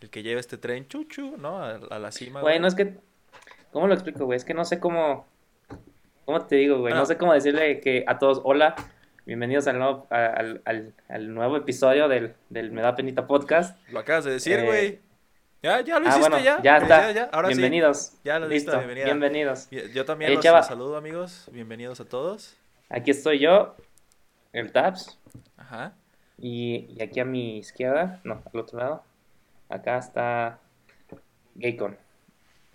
el que lleva este tren chuchu, ¿no? A, a la cima. Güey, no es que. ¿Cómo lo explico, güey? Es que no sé cómo. ¿Cómo te digo, güey? No Ah. sé cómo decirle que a todos, hola, bienvenidos al nuevo, al, al, al nuevo episodio del, del Me da penita podcast. Lo acabas de decir, Eh, güey. Ya, ya lo Ah, hiciste, bueno, ya. ya está. Ya, ya, ahora sí. bienvenidos. Ya lo Listo, bienvenida. bienvenidos. Bien, Yo también Eh, los, los saludo, amigos. Bienvenidos a todos. Aquí estoy yo, el Tabs, Ajá. y, y aquí a mi izquierda, no, al otro lado, acá está Gaycon.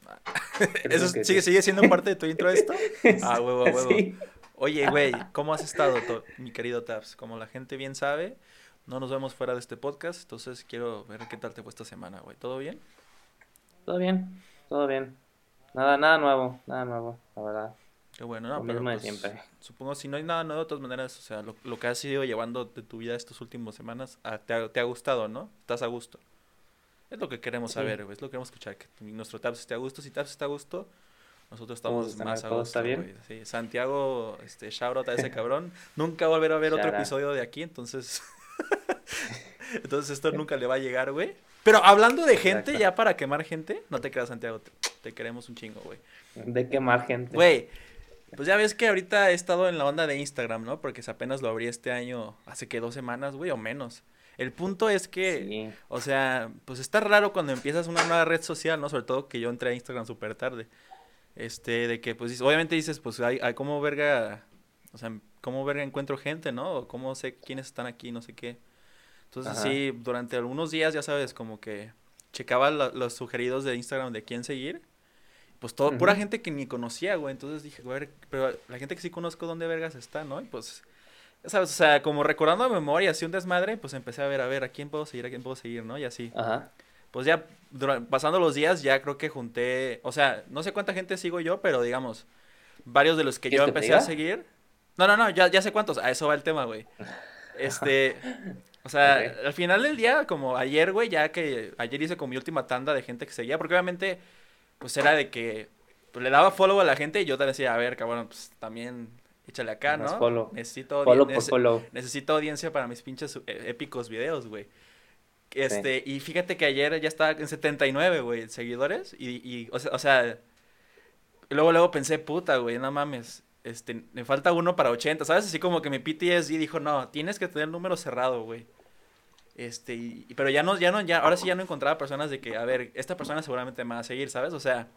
¿Eso sigue, sí. sigue siendo parte de tu intro esto? Ah, huevo, huevo. Sí. Oye, güey, ¿cómo has estado, mi querido Tabs? Como la gente bien sabe, no nos vemos fuera de este podcast, entonces quiero ver qué tal te fue esta semana, güey. ¿Todo bien? Todo bien, todo bien. Nada, nada nuevo, nada nuevo, la verdad. Qué bueno, ¿no? Lo Pero mismo de pues, siempre. Supongo si no hay nada nuevo, de todas maneras, o sea, lo, lo que has ido llevando de tu vida estas últimas semanas, ah, te, ha, te ha gustado, ¿no? ¿Estás a gusto? Es lo que queremos Sí. saber, güey, es lo que queremos escuchar, que nuestro Tabs esté a gusto. Si Tabs está a gusto, nosotros estamos más a gusto, está bien. Sí, Santiago, este, shout out a ese cabrón. Nunca volverá a ver otro episodio de aquí, entonces... entonces esto nunca le va a llegar, güey. Pero hablando de gente, ya para quemar gente, no te creas, Santiago, te, te queremos un chingo, güey. De quemar gente. Güey, pues ya ves que ahorita he estado en la onda de Instagram, ¿no? Porque apenas lo abrí este año, hace que dos semanas, güey, o menos. El punto es que, Sí. o sea, pues está raro cuando empiezas una nueva red social, ¿no? Sobre todo que yo entré a Instagram súper tarde. Este, de que, pues, obviamente dices, pues, hay, hay cómo verga, o sea, cómo verga encuentro gente, ¿no? O cómo sé quiénes están aquí, no sé qué. Entonces, Ajá. sí, durante algunos días, ya sabes, como que checaba la- los sugeridos de Instagram de quién seguir. Pues todo, pura gente que ni conocía, güey. Entonces dije, güey, pero la gente que sí conozco, ¿dónde vergas está, no? Y pues, sabes, o sea, como recordando a memoria, así un desmadre, pues empecé a ver, a ver, a quién puedo seguir, a quién puedo seguir, ¿no? Y así. Ajá. Pues ya, pasando los días, ya creo que junté, o sea, no sé cuánta gente sigo yo, pero digamos, varios de los que yo ¿Quieres que te empecé a seguir. No, no, no, ya, ya sé cuántos, a eso va el tema, güey. Este, o sea, al final del día, como ayer, güey, ya que ayer hice como mi última tanda de gente que seguía, porque obviamente, pues era de que pues, le daba follow a la gente y yo te decía, a ver, cabrón, pues también échale acá, ¿no? follow. Necesito, Follow por follow. necesito audiencia para mis pinches eh, épicos videos, güey. Este, y fíjate que ayer ya estaba en 79, güey, seguidores. Y, y o sea, o sea, luego, luego pensé, puta, güey, no mames. Este, me falta uno para 80, ¿sabes? Así como que mi PTSD dijo, no, tienes que tener el número cerrado, güey. Este, y- pero ya no, ya no, ya, ahora sí ya no encontraba personas de que, a ver, esta persona seguramente me va a seguir, ¿sabes? O sea,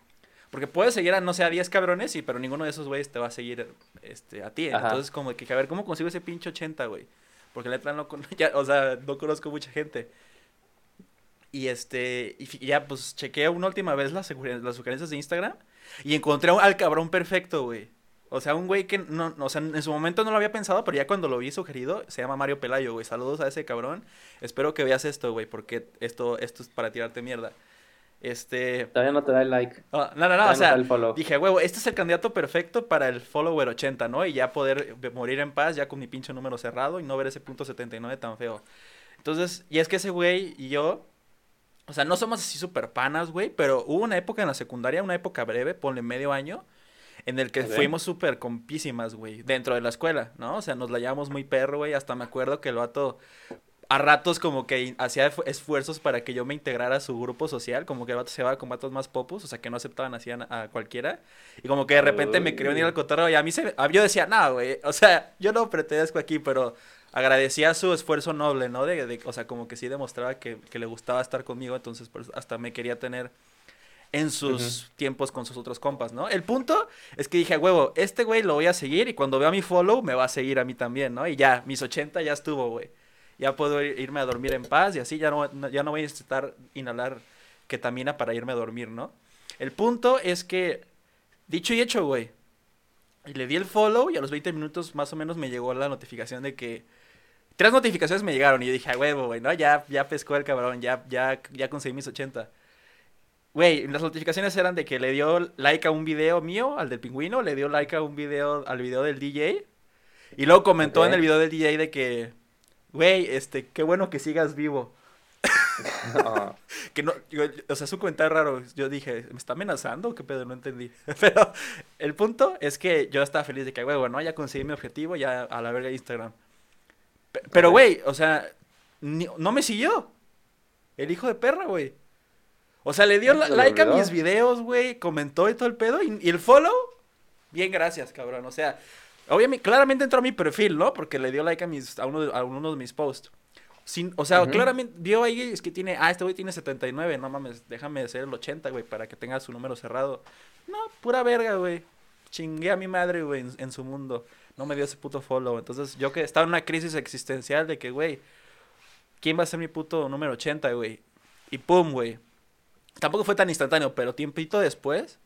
porque puedes seguir a, no sé, a 10 cabrones, y, pero ninguno de esos güeyes te va a seguir, este, a ti. Ajá. Entonces, como que, a ver, ¿cómo consigo ese pinche 80, güey? Porque letra no, ya, o sea, no conozco mucha gente. Y este, y ya pues chequeé una última vez las, las sugerencias de Instagram y encontré al cabrón perfecto, güey. O sea, un güey que no, no, o sea, en su momento no lo había pensado, pero ya cuando lo vi sugerido, se llama Mario Pelayo, güey. Saludos a ese cabrón. Espero que veas esto, güey, porque esto, esto es para tirarte mierda. Este, Todavía no te da el like. no, no, no, o sea, dije, huevo, este es el candidato perfecto para el follower 80, ¿no? Y ya poder morir en paz, ya con mi pinche número cerrado y no ver ese punto 79 tan feo. Entonces, y es que ese güey y yo, o sea, no somos así super panas, güey, pero hubo una época en la secundaria, una época breve, ponle medio año, en el que fuimos súper compísimas, güey, dentro de la escuela, ¿no? O sea, nos la llevamos muy perro, güey, hasta me acuerdo que el vato a ratos como que hacía esfu- esfuerzos para que yo me integrara a su grupo social, como que el vato se va con vatos más popus, o sea, que no aceptaban así a, a cualquiera, y como que de repente me quería unir al cotorreo, y a mí se, a- yo decía, no, güey, o sea, yo no pertenezco aquí, pero agradecía su esfuerzo noble, ¿no? De, de- o sea, como que sí demostraba que, que le gustaba estar conmigo, entonces pues, hasta me quería tener en sus tiempos con sus otros compas, ¿no? El punto es que dije, huevo, este güey lo voy a seguir y cuando vea mi follow me va a seguir a mí también, ¿no? Y ya, mis 80 ya estuvo, güey. Ya puedo ir- irme a dormir en paz y así ya no, ya no voy a necesitar inhalar ketamina para irme a dormir, ¿no? El punto es que, dicho y hecho, güey. Y le di el follow y a los 20 minutos más o menos me llegó la notificación de que... Tres notificaciones me llegaron y yo dije, a huevo, güey, ¿no? Ya, ya pescó el cabrón, ya, ya, ya conseguí mis 80. Güey, las notificaciones eran de que le dio like a un video mío, al del pingüino, le dio like a un video, al video del DJ. Y luego comentó en el video del DJ de que, güey, este, qué bueno que sigas vivo. Ah, Que no, yo- o sea, es un comentario raro. Yo dije, ¿me está amenazando? ¿Qué pedo? No entendí. Pero el punto es que yo estaba feliz de que, güey, bueno, ya conseguí mi objetivo, ya a la verga Instagram. Pe- Pero, güey, o sea, ni- no me siguió. El hijo de perra, güey. O sea, le dio ¿No se lo like a mis videos, güey, comentó y todo el pedo. Y, y el follow, bien, gracias, cabrón. O sea, obviamente, claramente entró a mi perfil, ¿no? Porque le dio like a, mis, a, uno, de- a uno de mis posts. Sin, o sea, Ujú. claramente vio ahí, es que tiene, ah, este güey tiene 79, no mames, déjame hacer el 80, güey, para que tenga su número cerrado. No, pura verga, güey. Chingué a mi madre, güey, en, en su mundo. No me dio ese puto follow. Entonces, yo que estaba en una crisis existencial de que, güey, ¿quién va a ser mi puto número 80, güey? Y pum, güey. Tampoco fue tan instantáneo, pero tiempito después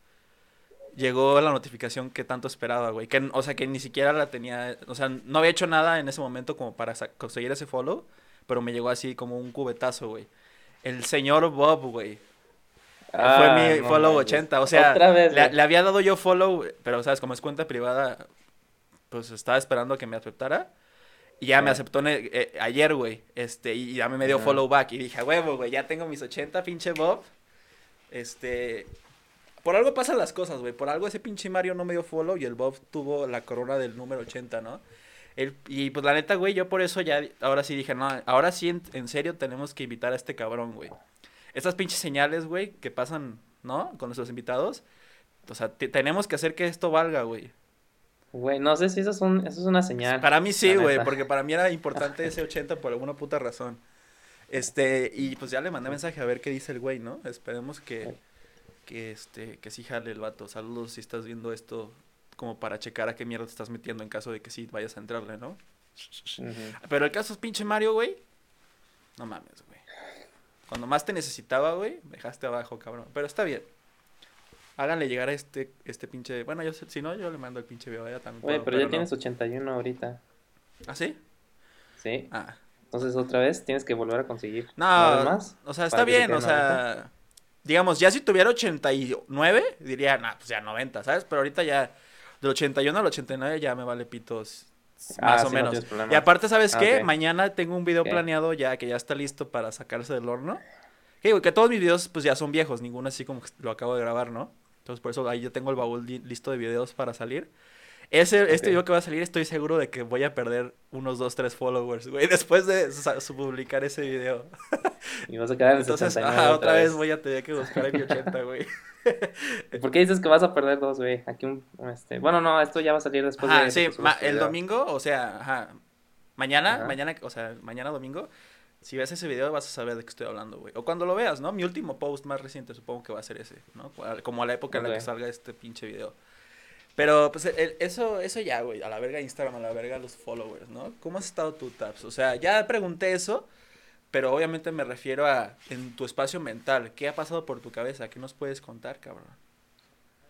llegó la notificación que tanto esperaba, güey. Que, o sea, que ni siquiera la tenía, o sea, no había hecho nada en ese momento como para conseguir ese follow, pero me llegó así como un cubetazo, güey. El señor Bob, güey. Ah, fue mi no follow manches. 80, o sea, Otra vez, le, güey. le había dado yo follow, pero sabes, como es cuenta privada, pues estaba esperando que me aceptara. Y ya me Sí. aceptó en el- eh, ayer, güey. Este, y ya me dio follow back. Y dije, huevo, güey, ya tengo mis 80, pinche Bob. Este. Por algo pasan las cosas, güey. Por algo ese pinche Mario no me dio follow y el Bob tuvo la corona del número 80, ¿no? El- y pues la neta, güey, yo por eso ya, ahora sí dije, no, ahora sí en, en serio tenemos que invitar a este cabrón, güey. Estas pinches señales, güey, que pasan, ¿no? Con nuestros invitados. O sea, te- tenemos que hacer que esto valga, güey. Güey, no sé si eso es, un, eso es una señal. Para mí sí, güey, porque para mí era importante ese 80 por alguna puta razón. Este, y pues ya le mandé mensaje a ver qué dice el güey, ¿no? Esperemos que, que este, que sí jale el vato. Saludos si estás viendo esto como para checar a qué mierda te estás metiendo en caso de que sí vayas a entrarle, ¿no? Pero el caso es pinche Mario, güey. No mames, güey. Cuando más te necesitaba, güey, me dejaste abajo, cabrón. Pero está bien. Háganle llegar a este, este pinche. Bueno, yo si no, yo le mando el pinche video ya también. Güey, puedo, pero ya no. tienes 81 ahorita. ¿Ah, sí? Sí. Ah. Entonces otra vez tienes que volver a conseguir. No, más. o sea, está bien, o sea, digamos, ya si tuviera 89, diría, nah, pues ya 90, ¿sabes? Pero ahorita ya, del 81 al 89 ya me vale pitos, Ah, más o sí, no menos. problema. y aparte, ¿sabes Ah, qué? ok. Mañana tengo un video ¿Qué? planeado ya, que ya está listo para sacarse del horno. Que, digo, que todos mis videos, pues ya son viejos, ninguno así como que lo acabo de grabar, ¿no? Entonces, por eso ahí yo tengo el baúl li- listo de videos para salir. Ese, este video que va a salir, estoy seguro de que voy a perder unos 2, 3 followers, güey, después de su- publicar ese video. Y vas a quedar en Entonces, 69 ajá, otra vez voy a tener que buscar el 80, güey. ¿Y ¿Por qué dices que vas a perder dos, güey? Aquí un, este... Bueno, no, esto ya va a salir después Ajá, de... sí, tu el domingo, o sea, ajá, mañana, Ajá. mañana, o sea, mañana domingo, si ves ese video vas a saber de qué estoy hablando, güey. O cuando lo veas, ¿no? Mi último post más reciente supongo que va a ser ese, ¿no? Como a la época en la que salga este pinche video. Pero, pues, el- eso, eso ya, güey, a la verga Instagram, a la verga los followers, ¿no? ¿Cómo has estado tú, Taps? O sea, ya pregunté eso, pero obviamente me refiero a, en tu espacio mental, ¿qué ha pasado por tu cabeza? ¿Qué nos puedes contar, cabrón?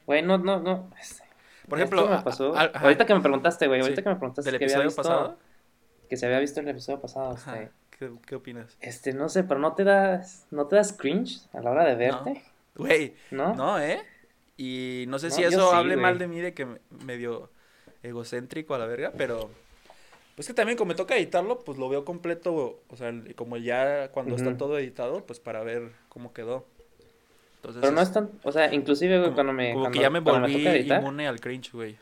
Güey, no, no, no. este, Por ejemplo, me pasó- a- a- ajá, ahorita que me preguntaste, güey, Sí. ahorita que me preguntaste del que había episodio visto... pasado, Que se había visto el episodio pasado, ajá, este... ¿qué, qué opinas? Este, no sé, pero no te das... ¿No te das cringe a la hora de verte? Güey, ¿No? No, ¿eh? Y no sé No, si eso sí, hable mal de mí, de que me- medio egocéntrico a la verga, pero pues que también como me toca editarlo, pues lo veo completo, o sea, como ya cuando está todo editado, pues para ver cómo quedó. Entonces, Pero no es tan... O sea, inclusive, güey, como, cuando me... como cuando, que ya me volví editar, inmune al cringe, güey.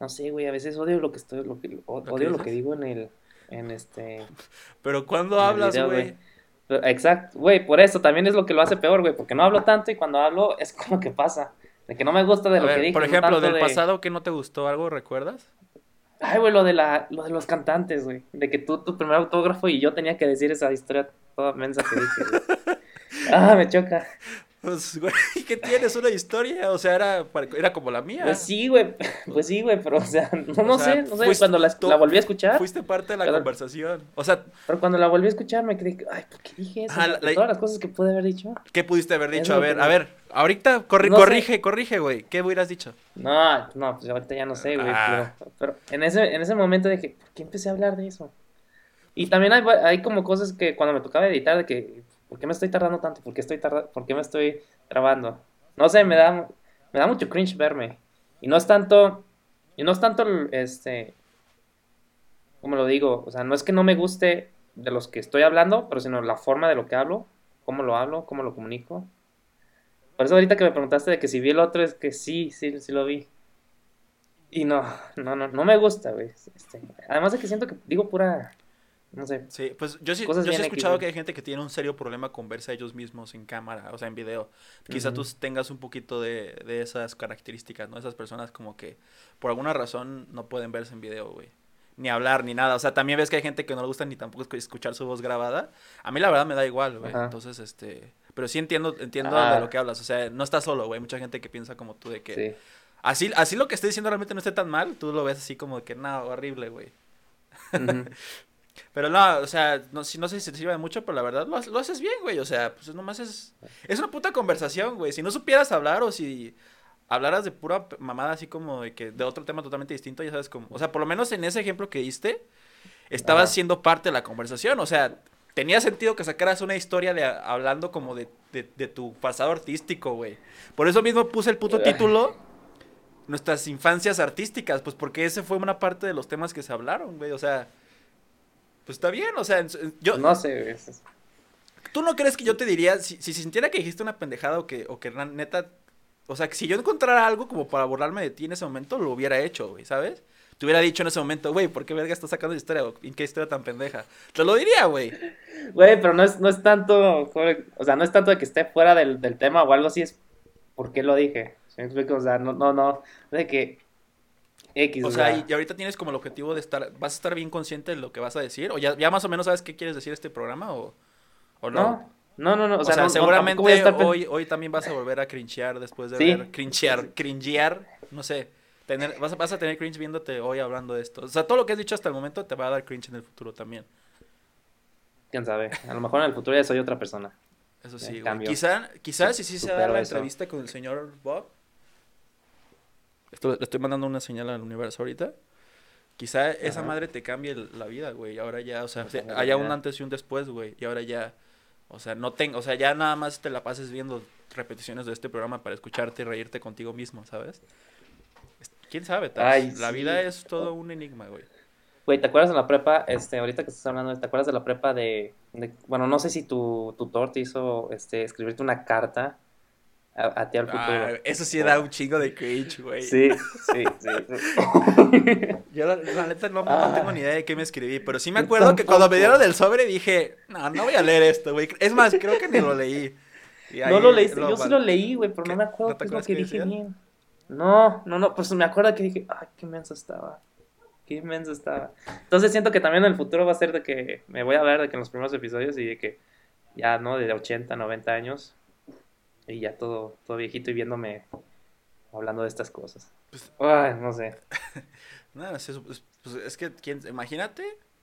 No sé, güey, a veces odio lo que estoy... Lo que, odio lo que digo en el... En este... Pero cuando hablas, video, güey, Exacto, güey, por eso también es lo que lo hace peor, güey, porque no hablo tanto y cuando hablo es como que pasa. De que no me gusta de A lo ver, que dije. por ejemplo, del de- pasado que no te gustó algo, ¿recuerdas? Ay, güey, lo de la, lo de los cantantes, güey. De que tú, tu primer autógrafo y yo tenía que decir esa historia toda mensa que dije. Ah, me choca. Pues, güey, ¿qué tienes? ¿Una historia? O sea, era, era como la mía. Pues sí, güey. Pues sí, güey, pero o sea, no, no O sea, sé, no sé. Cuando la, volví a escuchar, Fuiste parte de la conversación. O sea, pero cuando la volví a escuchar me quedé, ay, ¿por qué dije eso? La- la- todas las cosas que pude haber dicho. ¿Qué pudiste haber dicho? A ver, que a ver, ahorita corri- No sé. corrige, corrige, güey. ¿Qué hubieras dicho? No, no, pues ahorita ya no sé, güey. Ah. Pero, pero en ese, en ese momento dije, ¿por qué empecé a hablar de eso? Y también hay, hay como cosas que cuando me tocaba editar, de que, ¿por qué me estoy tardando tanto? ¿Por qué, estoy tarda- ¿Por qué me estoy trabando? No sé, me da, me da mucho cringe verme. Y no es tanto, y no es tanto, este, ¿cómo lo digo? O sea, no es que no me guste de los que estoy hablando, pero sino la forma de lo que hablo, cómo lo hablo, cómo lo comunico. Por eso ahorita que me preguntaste de que si vi el otro, es que sí, sí, sí lo vi. Y no, no, no, no me gusta, güey. Este, además de que siento que digo pura, No sé. Sí, pues yo sí, yo sí he escuchado que hay gente que tiene un serio problema con verse a ellos mismos en cámara, o sea, en video. Quizá tú tengas un poquito de, de esas características, ¿no? Esas personas como que por alguna razón no pueden verse en video, güey. Ni hablar, ni nada. O sea, también ves que hay gente que no le gusta ni tampoco escu- escuchar su voz grabada. A mí la verdad me da igual, güey. Entonces, este... Pero sí entiendo, entiendo Ah. de lo que hablas. O sea, no estás solo, güey. Mucha gente que piensa como tú de que... Sí. Así, así lo que estoy diciendo realmente no esté tan mal. Tú lo ves así como que, no, horrible, güey. Pero no, o sea, no, si- no sé si te sirve mucho, pero la verdad lo, lo haces bien, güey. O sea, pues nomás es. Es una puta conversación, güey. Si no supieras hablar o si hablaras de pura mamada así como de que de otro tema totalmente distinto, ya sabes cómo. O sea, por lo menos en ese ejemplo que diste, estabas Ajá. siendo parte de la conversación. O sea, tenía sentido que sacaras una historia de hablando como de, de, de tu pasado artístico, güey. Por eso mismo puse el puto título. Nuestras infancias artísticas, pues porque ese fue una parte de los temas que se hablaron, güey. O sea, pues está bien, o sea, yo, No sé, ¿Tú no crees que yo te diría, si, si sintiera que dijiste una pendejada o que, o que neta, o sea, que si yo encontrara algo como para burlarme de ti en ese momento, lo hubiera hecho, güey, ¿sabes? Te hubiera dicho en ese momento, güey, ¿por qué verga estás sacando esa historia? ¿En qué historia tan pendeja? Te lo diría, güey. Güey, pero no es, no es tanto, o sea, no es tanto de que esté fuera del, del tema o algo así, es por qué lo dije. ¿Sí me explico? O sea, no, no, no, de que X, O sea, y, y ahorita tienes como el objetivo de estar, ¿vas a estar bien consciente de lo que vas a decir? ¿O ya, ya más o menos sabes qué quieres decir este programa o, o no? no, no, no, no, o O sea, sea, no- no, seguramente estar hoy, hoy también vas a volver a cringear después de Sí. ver, cringear, cringear, no sé, tener, vas, a- vas a tener cringe viéndote hoy hablando de esto. O sea, todo lo que has dicho hasta el momento te va a dar cringe en el futuro también. quién sabe, a lo mejor en el futuro ya soy otra persona. Eso sí, güey. Quizá, quizás si sí se da la entrevista con el señor Bob. Esto, le estoy mandando una señal al universo ahorita. Quizá esa Ajá. madre te cambie la vida, güey. Y ahora ya, o sea, Esa se- madre haya un antes y un después, güey. Y ahora ya, o sea, no tengo, o sea, ya nada más te la pases viendo repeticiones de este programa para escucharte y reírte contigo mismo, ¿sabes? Es- ¿Quién sabe? Ay, la sí. vida es todo un enigma, güey. Güey, ¿te acuerdas de la prepa? Este, ahorita que estás hablando, ¿te acuerdas de la prepa de, de- bueno, no sé si tu tutor te hizo, este, escribirte una carta a, a ti al futuro? Ah, eso sí da un chingo de cringe, güey. Sí, sí, sí. Yo la, la neta no, no Ah. tengo ni idea de qué me escribí, pero sí me acuerdo que cuando me dieron el sobre dije, no, no voy a leer esto, güey. Es más, creo que ni lo leí. No lo leíste, yo sí lo leí, güey, pero ¿Qué? no me acuerdo ¿No qué es lo acuerdas que dije decía? bien. No, no, no, pues me acuerdo que dije, ay, qué menso estaba. Qué inmenso estaba. Entonces siento que también en el futuro va a ser de que me voy a ver de que en los primeros episodios y de que ya, ¿no? De 80, 90 años y ya todo, todo viejito y viéndome hablando de estas cosas. Pues- Ay, no sé. No, es, es- pues, es que, ¿quién- imagínate,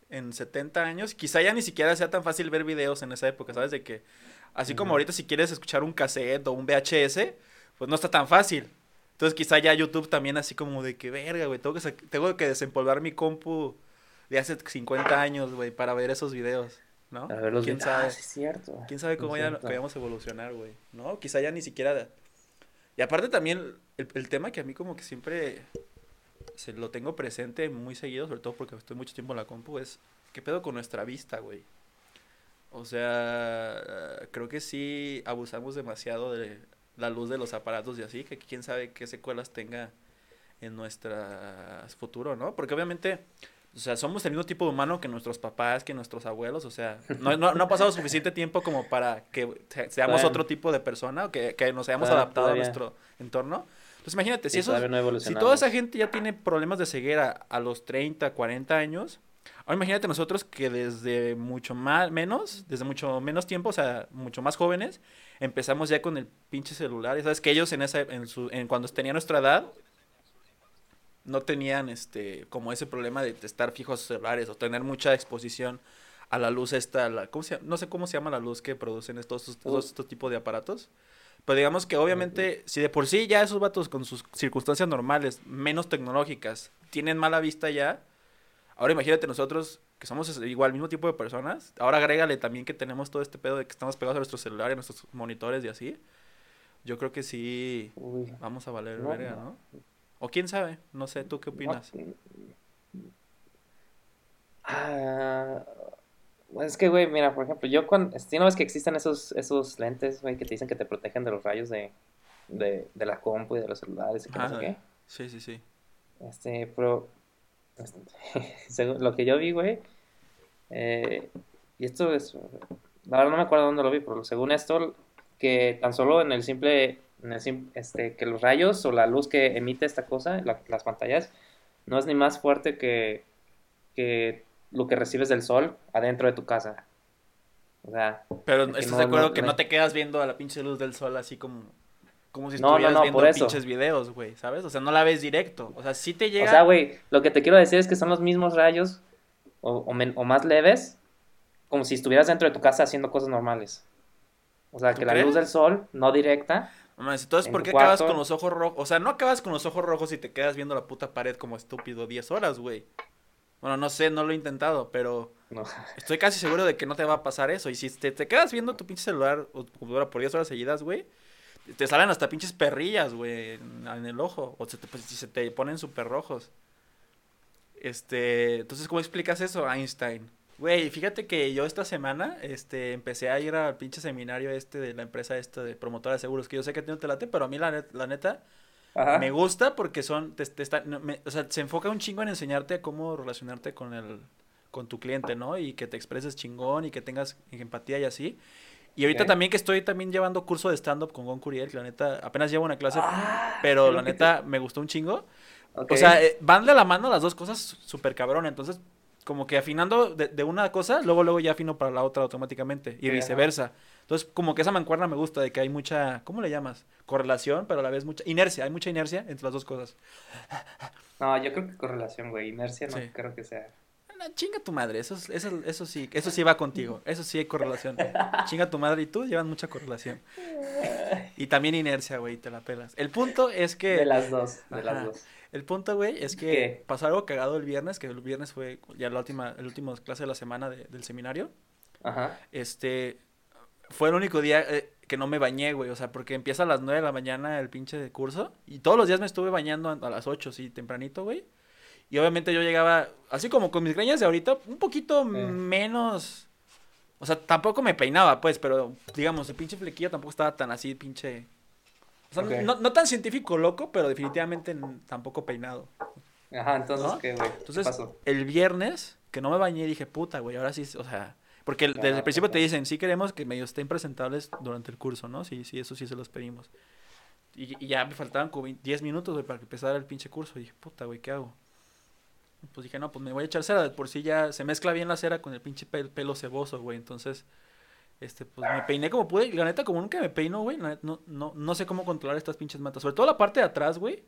en 70 años, quizá ya ni siquiera sea tan fácil ver videos en esa época, ¿sabes? De que, así como ahorita si quieres escuchar un cassette o un VHS, pues no está tan fácil. Entonces quizá ya YouTube también así como de que, verga, güey, tengo que, tengo que desempolvar mi compu de hace 50 años, güey, para ver esos videos, ¿no? A ver los ¿Quién sabe? Ah, sí es cierto. ¿Quién sabe cómo ya a evolucionar, güey? ¿No? Quizá ya ni siquiera... Y aparte también, el, el tema que a mí como que siempre se lo tengo presente muy seguido, sobre todo porque estoy mucho tiempo en la compu, es qué pedo con nuestra vista, güey. O sea, creo que sí abusamos demasiado de la luz de los aparatos y así, que quién sabe qué secuelas tenga en nuestro futuro, ¿no? Porque obviamente, o sea, somos el mismo tipo de humano que nuestros papás, que nuestros abuelos, o sea, no, no, no ha pasado suficiente tiempo como para que se- seamos Bueno. otro tipo de persona, o que, que nos hayamos adaptado todavía. a nuestro entorno. Entonces imagínate, si esos, no si toda esa gente ya tiene problemas de ceguera a los 30, 40 años, ahora imagínate nosotros que desde mucho más, menos, desde mucho menos tiempo, o sea, mucho más jóvenes, empezamos ya con el pinche celular. Y sabes que ellos en esa, en su, en cuando tenían nuestra edad, no tenían este, como ese problema de estar fijos a sus celulares o tener mucha exposición a la luz esta, la, ¿cómo se no sé cómo se llama la luz que producen estos, estos, estos tipos de aparatos. Pero digamos que obviamente, si de por sí ya esos vatos con sus circunstancias normales, menos tecnológicas, tienen mala vista ya, ahora imagínate nosotros que somos igual mismo tipo de personas, ahora agrégale también que tenemos todo este pedo de que estamos pegados a nuestros celulares, a nuestros monitores y así. Yo creo que sí Uy. vamos a valer No, verga, no. ¿no? O quién sabe, no sé, ¿tú qué opinas? Ah, es que, güey, mira, por ejemplo, yo con... ¿Sí no ves que existen esos, esos lentes, güey, que te dicen que te protegen de los rayos de, de, de la compu y de los celulares y que no sé qué? Sí, sí, sí. Este, pero... este, según lo que yo vi, güey, Eh, y esto es, la verdad no me acuerdo dónde lo vi, pero según esto, que tan solo en el simple, este, que los rayos o la luz que emite esta cosa, la- las pantallas, no es ni más fuerte que, que lo que recibes del sol adentro de tu casa. O sea, Pero estás no- de acuerdo no- que no- no te quedas viendo a la pinche luz del sol así como, como si No, no, estuvieras no, viendo pinches videos, güey, ¿sabes? O sea, no la ves directo. O sea, sí te llega. O sea, güey, lo que te quiero decir es que son los mismos rayos o, o men- o más leves, como si estuvieras dentro de tu casa haciendo cosas normales. O sea, ¿Tú que la crees? luz del sol, no directa. Entonces, en ¿por qué acabas con los ojos rojos? O sea, no acabas con los ojos rojos y te quedas viendo la puta pared como estúpido 10 horas, güey. Bueno, no sé, no lo he intentado, pero No. estoy casi seguro de que no te va a pasar eso. Y si te, te quedas viendo tu pinche celular o tu computadora por 10 horas seguidas, güey, te salen hasta pinches perrillas, güey, en, en el ojo. O se te, pues, si se te ponen súper rojos. Este, entonces, ¿cómo explicas eso, Einstein? Güey, fíjate que yo esta semana, este, empecé a ir al pinche seminario este de la empresa esta de promotora de seguros, que yo sé que a ti no te late, pero a mí la, net- la neta Ajá. me gusta porque son, te, te está- me- o sea, se enfoca un chingo en enseñarte cómo relacionarte con el, con tu cliente, ¿no? Y que te expreses chingón y que tengas empatía y así. Y ahorita también que estoy también llevando curso de stand-up con Gon Curiel, que la neta, apenas llevo una clase, Ah, pero la neta me gustó un chingo. O sea, eh, van de la mano las dos cosas súper cabrón. Entonces, como que afinando de, de una cosa, luego, luego ya afino para la otra automáticamente. Y viceversa. Entonces, como que esa mancuerna me gusta de que hay mucha, ¿cómo le llamas? Correlación, pero a la vez mucha inercia. Hay mucha inercia entre las dos cosas. No, yo creo que correlación, güey. Inercia no Sí. creo que sea. No, chinga tu madre, eso, es- eso, eso sí, eso sí va contigo, eso sí hay correlación. Chinga tu madre y tú llevan mucha correlación. Y también inercia, güey, te la pelas. El punto es que... De las dos, de las dos. El punto, güey, es que ¿Qué? pasó algo cagado el viernes, que el viernes fue ya la última, el último clase de la semana de- del seminario. Ajá. Este, fue el único día eh, que no me bañé, güey, o sea, porque empieza a las 9 de la mañana el pinche curso y todos los días me estuve bañando a a las 8, sí, tempranito, güey. Y obviamente yo llegaba, así como con mis greñas de ahorita, un poquito menos... O sea, tampoco me peinaba, pues, pero digamos, el pinche flequillo tampoco estaba tan así, pinche... O sea, no, no tan científico loco, pero definitivamente tampoco peinado. Ajá, entonces, ¿No? ¿qué, güey? ¿Qué Entonces, pasó? el viernes, que no me bañé, dije, puta, güey, ahora sí, o sea, porque el- desde Ah, el principio te dicen, sí queremos que medio estén presentables durante el curso, ¿no? Sí, sí, eso sí se los pedimos. Y, y ya me faltaban como 20 10 minutos, güey, para que empezara el pinche curso. Y dije, puta, güey, ¿qué hago? Pues dije, no, pues me voy a echar cera, por sí ya se mezcla bien la cera con el pinche pel- pelo ceboso, güey, entonces... Este, pues me peiné como pude, y la neta, como nunca me peino, güey, no, no, no sé cómo controlar estas pinches matas, sobre todo la parte de atrás, güey,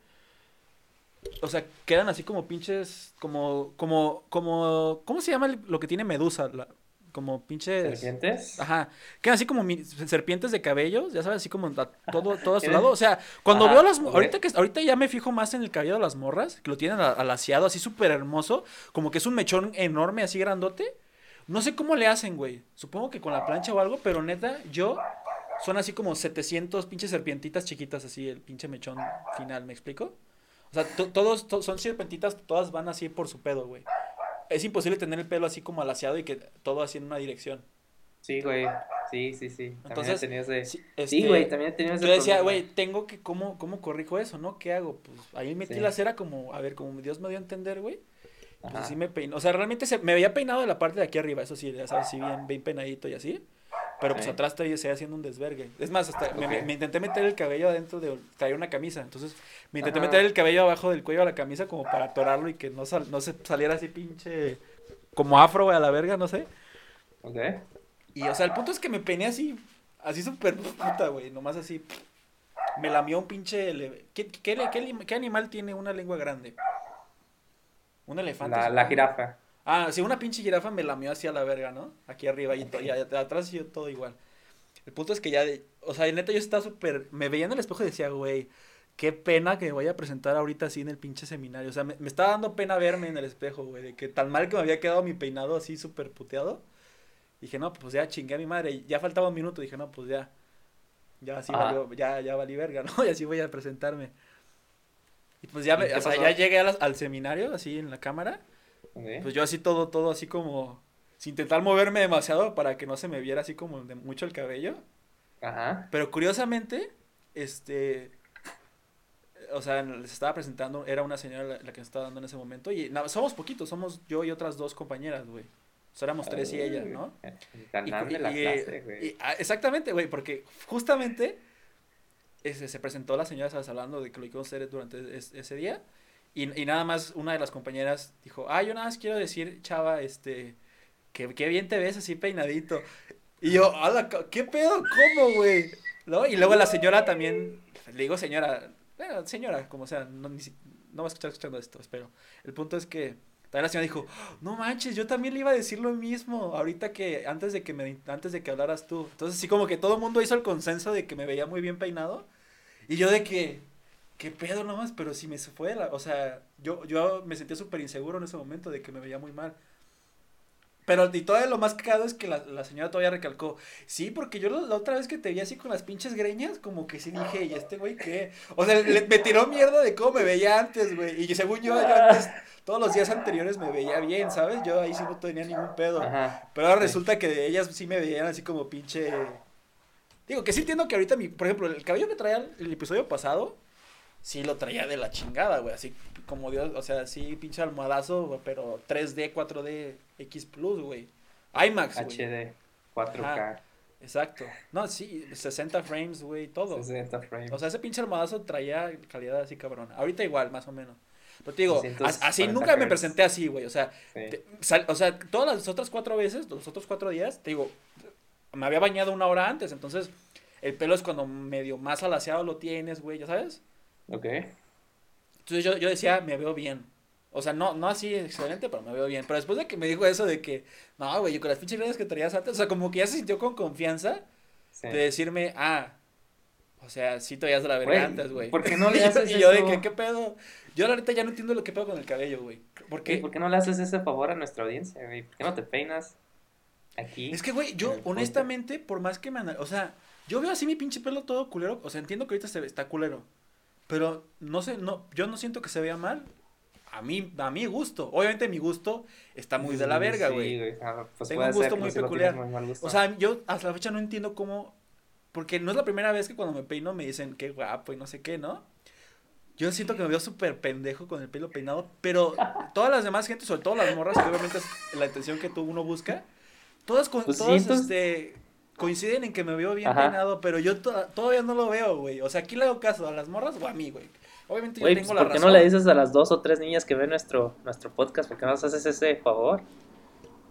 o sea, quedan así como pinches, como, como, como, ¿cómo se llama lo que tiene medusa? La- como pinches... ¿Serpientes? Ajá, quedan así como serpientes de cabello, ya sabes, así como a todo, todo a su lado. O sea, cuando Ajá, veo las... ok. Ahorita, que, ahorita ya me fijo más en el cabello de las morras, que lo tienen alaciado, así súper hermoso, como que es un mechón enorme, así grandote. No sé cómo le hacen, güey. Supongo que con la plancha o algo, pero neta, yo... Son así como 700 pinches serpientitas chiquitas, así, el pinche mechón final, ¿me explico? O sea, to- todos to- son serpentitas, todas van así por su pedo, güey. Es imposible tener el pelo así como alaciado y que todo así en una dirección. Sí, güey. Sí, sí, sí. También Entonces, he ese... Sí, Sí, este, güey, también he tenido ese Yo decía, güey, tengo que, ¿cómo, ¿cómo corrijo eso, no? ¿Qué hago? Pues ahí metí Sí. la cera como, a ver, como Dios me dio a entender, güey. Pues Ajá. así me peinó. O sea, realmente se, me había peinado de la parte de aquí arriba, eso sí, ya sabes, así bien, bien peinadito y así. Pero pues atrás todavía se haciendo un desvergue. Es más, hasta me, me- Ok. me intenté meter el cabello adentro de. Traía una camisa. Entonces me intenté Ajá. meter el cabello abajo del cuello a la camisa como para atorarlo y que no, sal- no se saliera así pinche. Como afro, güey, a la verga, no sé. Ok. Y, o sea, el punto es que me peiné así, así súper puta, güey, nomás así. Me lamió un pinche... ¿Qué, qué, qué qué animal tiene una lengua grande? Un elefante. La, la jirafa. Ah, sí, una pinche jirafa me lamió hacia la verga, ¿no? Aquí arriba y, y atrás y yo todo igual. El punto es que ya, de- o sea, neta yo estaba súper... Me veía en el espejo y decía, güey, qué pena que me vaya a presentar ahorita así en el pinche seminario. O sea, me, me estaba dando pena verme en el espejo, güey, de que tan mal que me había quedado mi peinado así súper puteado. Dije, no, pues ya chingué a mi madre. Ya faltaba un minuto. Dije, no, pues ya. Ya así valió, ya, ya valí verga, ¿no? Y así voy a presentarme. Y pues ya, ¿Y me, o sea, ya llegué al seminario, así en la cámara. Pues yo así todo, todo así como, sin intentar moverme demasiado para que no se me viera así como de mucho el cabello. Ajá. Pero curiosamente, este, o sea, les estaba presentando, era una señora la, la que nos estaba dando en ese momento y somos poquitos, somos yo y otras dos compañeras, güey. sea, éramos tres y ella, ¿no? De la y- clase, güey. y- ah, exactamente, güey, porque justamente ese, se presentó la señora, estabas hablando de que lo íbamos a hacer durante es- ese día. Y, y nada más una de las compañeras dijo, ah, yo nada más quiero decir, chava, este, que, que bien te ves así peinadito. Y yo, "Ala, ¿qué pedo? ¿Cómo, güey? ¿No? Y luego la señora también, le digo señora, bueno, señora, como sea, no, ni no va a escuchar escuchando esto, espero. El punto es que también la señora dijo, no manches, yo también le iba a decir lo mismo, ahorita que, antes de que me, antes de que hablaras tú. Entonces, sí, como que todo el mundo hizo el consenso de que me veía muy bien peinado. Y yo de que, qué pedo nomás, pero si me fue, la, o sea, yo, yo me sentía súper inseguro en ese momento de que me veía muy mal. Pero y todavía lo más cagado es que la, la señora todavía recalcó, sí, porque yo la, la otra vez que te vi así con las pinches greñas, como que sí dije, ¿y este güey qué? O sea, le- me tiró mierda de cómo me veía antes, güey. Y según yo, yo antes, todos los días anteriores me veía bien, ¿sabes? Yo ahí sí no tenía ningún pedo. Ajá. Pero ahora resulta que ellas sí me veían así como pinche. Digo, que sí entiendo que ahorita, mi, por ejemplo, el cabello que traía el episodio pasado, sí lo traía de la chingada, güey. Así como Dios, o sea, sí, pinche almohadazo, pero 3D, 4D, X Plus, güey. IMAX, güey. HD, 4K, Ajá. Exacto. No, sí, 60 frames, güey, todo. 60 frames. O sea, ese pinche almohadazo traía calidad así cabrón. Ahorita igual, más o menos. Pero te digo, 240 as- así nunca me presenté así, güey. O sea, Sí. te- sal- o sea, todas las otras cuatro veces, los otros cuatro días, te digo, me había bañado una hora antes, entonces el pelo es cuando medio más alaciado lo tienes, güey, ¿ya sabes? Ok. Entonces yo, yo decía, me veo bien. O sea, no, no así excelente, pero me veo bien. Pero después de que me dijo eso de que, no, güey, yo con las pinches greñas que traías antes, o sea, como que ya se sintió con confianza Sí. de decirme, ah, o sea, sí traías de la verga antes, güey. ¿por qué no le Y yo- haces Y yo de eso? que, ¿qué pedo? Yo neta ya no entiendo lo que pedo con el cabello, güey. ¿Por qué no le haces ese favor a nuestra audiencia, güey? ¿Por qué no te peinas aquí? Es que, güey, yo honestamente, por más que me... O sea, yo veo así mi pinche pelo todo culero. O sea, entiendo que ahorita se está culero. Pero no sé, no, yo no siento que se vea mal. A mí, a mi gusto. Obviamente mi gusto está muy de la verga, Sí, güey. Ah, pues Tengo un gusto ser, muy sí peculiar. muy gusto. O sea, yo hasta la fecha no entiendo cómo... Porque no es la primera vez que cuando me peino me dicen qué guapo y no sé qué, ¿no? Yo siento que me veo súper pendejo con el pelo peinado, pero todas las demás gente, sobre todo las morras, que obviamente es la intención que tú uno busca, todas, con, Pues sí, todas entonces- este, coinciden en que me veo bien Ajá. peinado, pero yo to- todavía no lo veo, güey. O sea, aquí le hago caso a las morras o a mí, güey. Obviamente yo tengo pues, la ¿por qué razón. no le dices a las dos o tres niñas que ven nuestro, nuestro podcast? ¿Por qué no nos haces ese favor?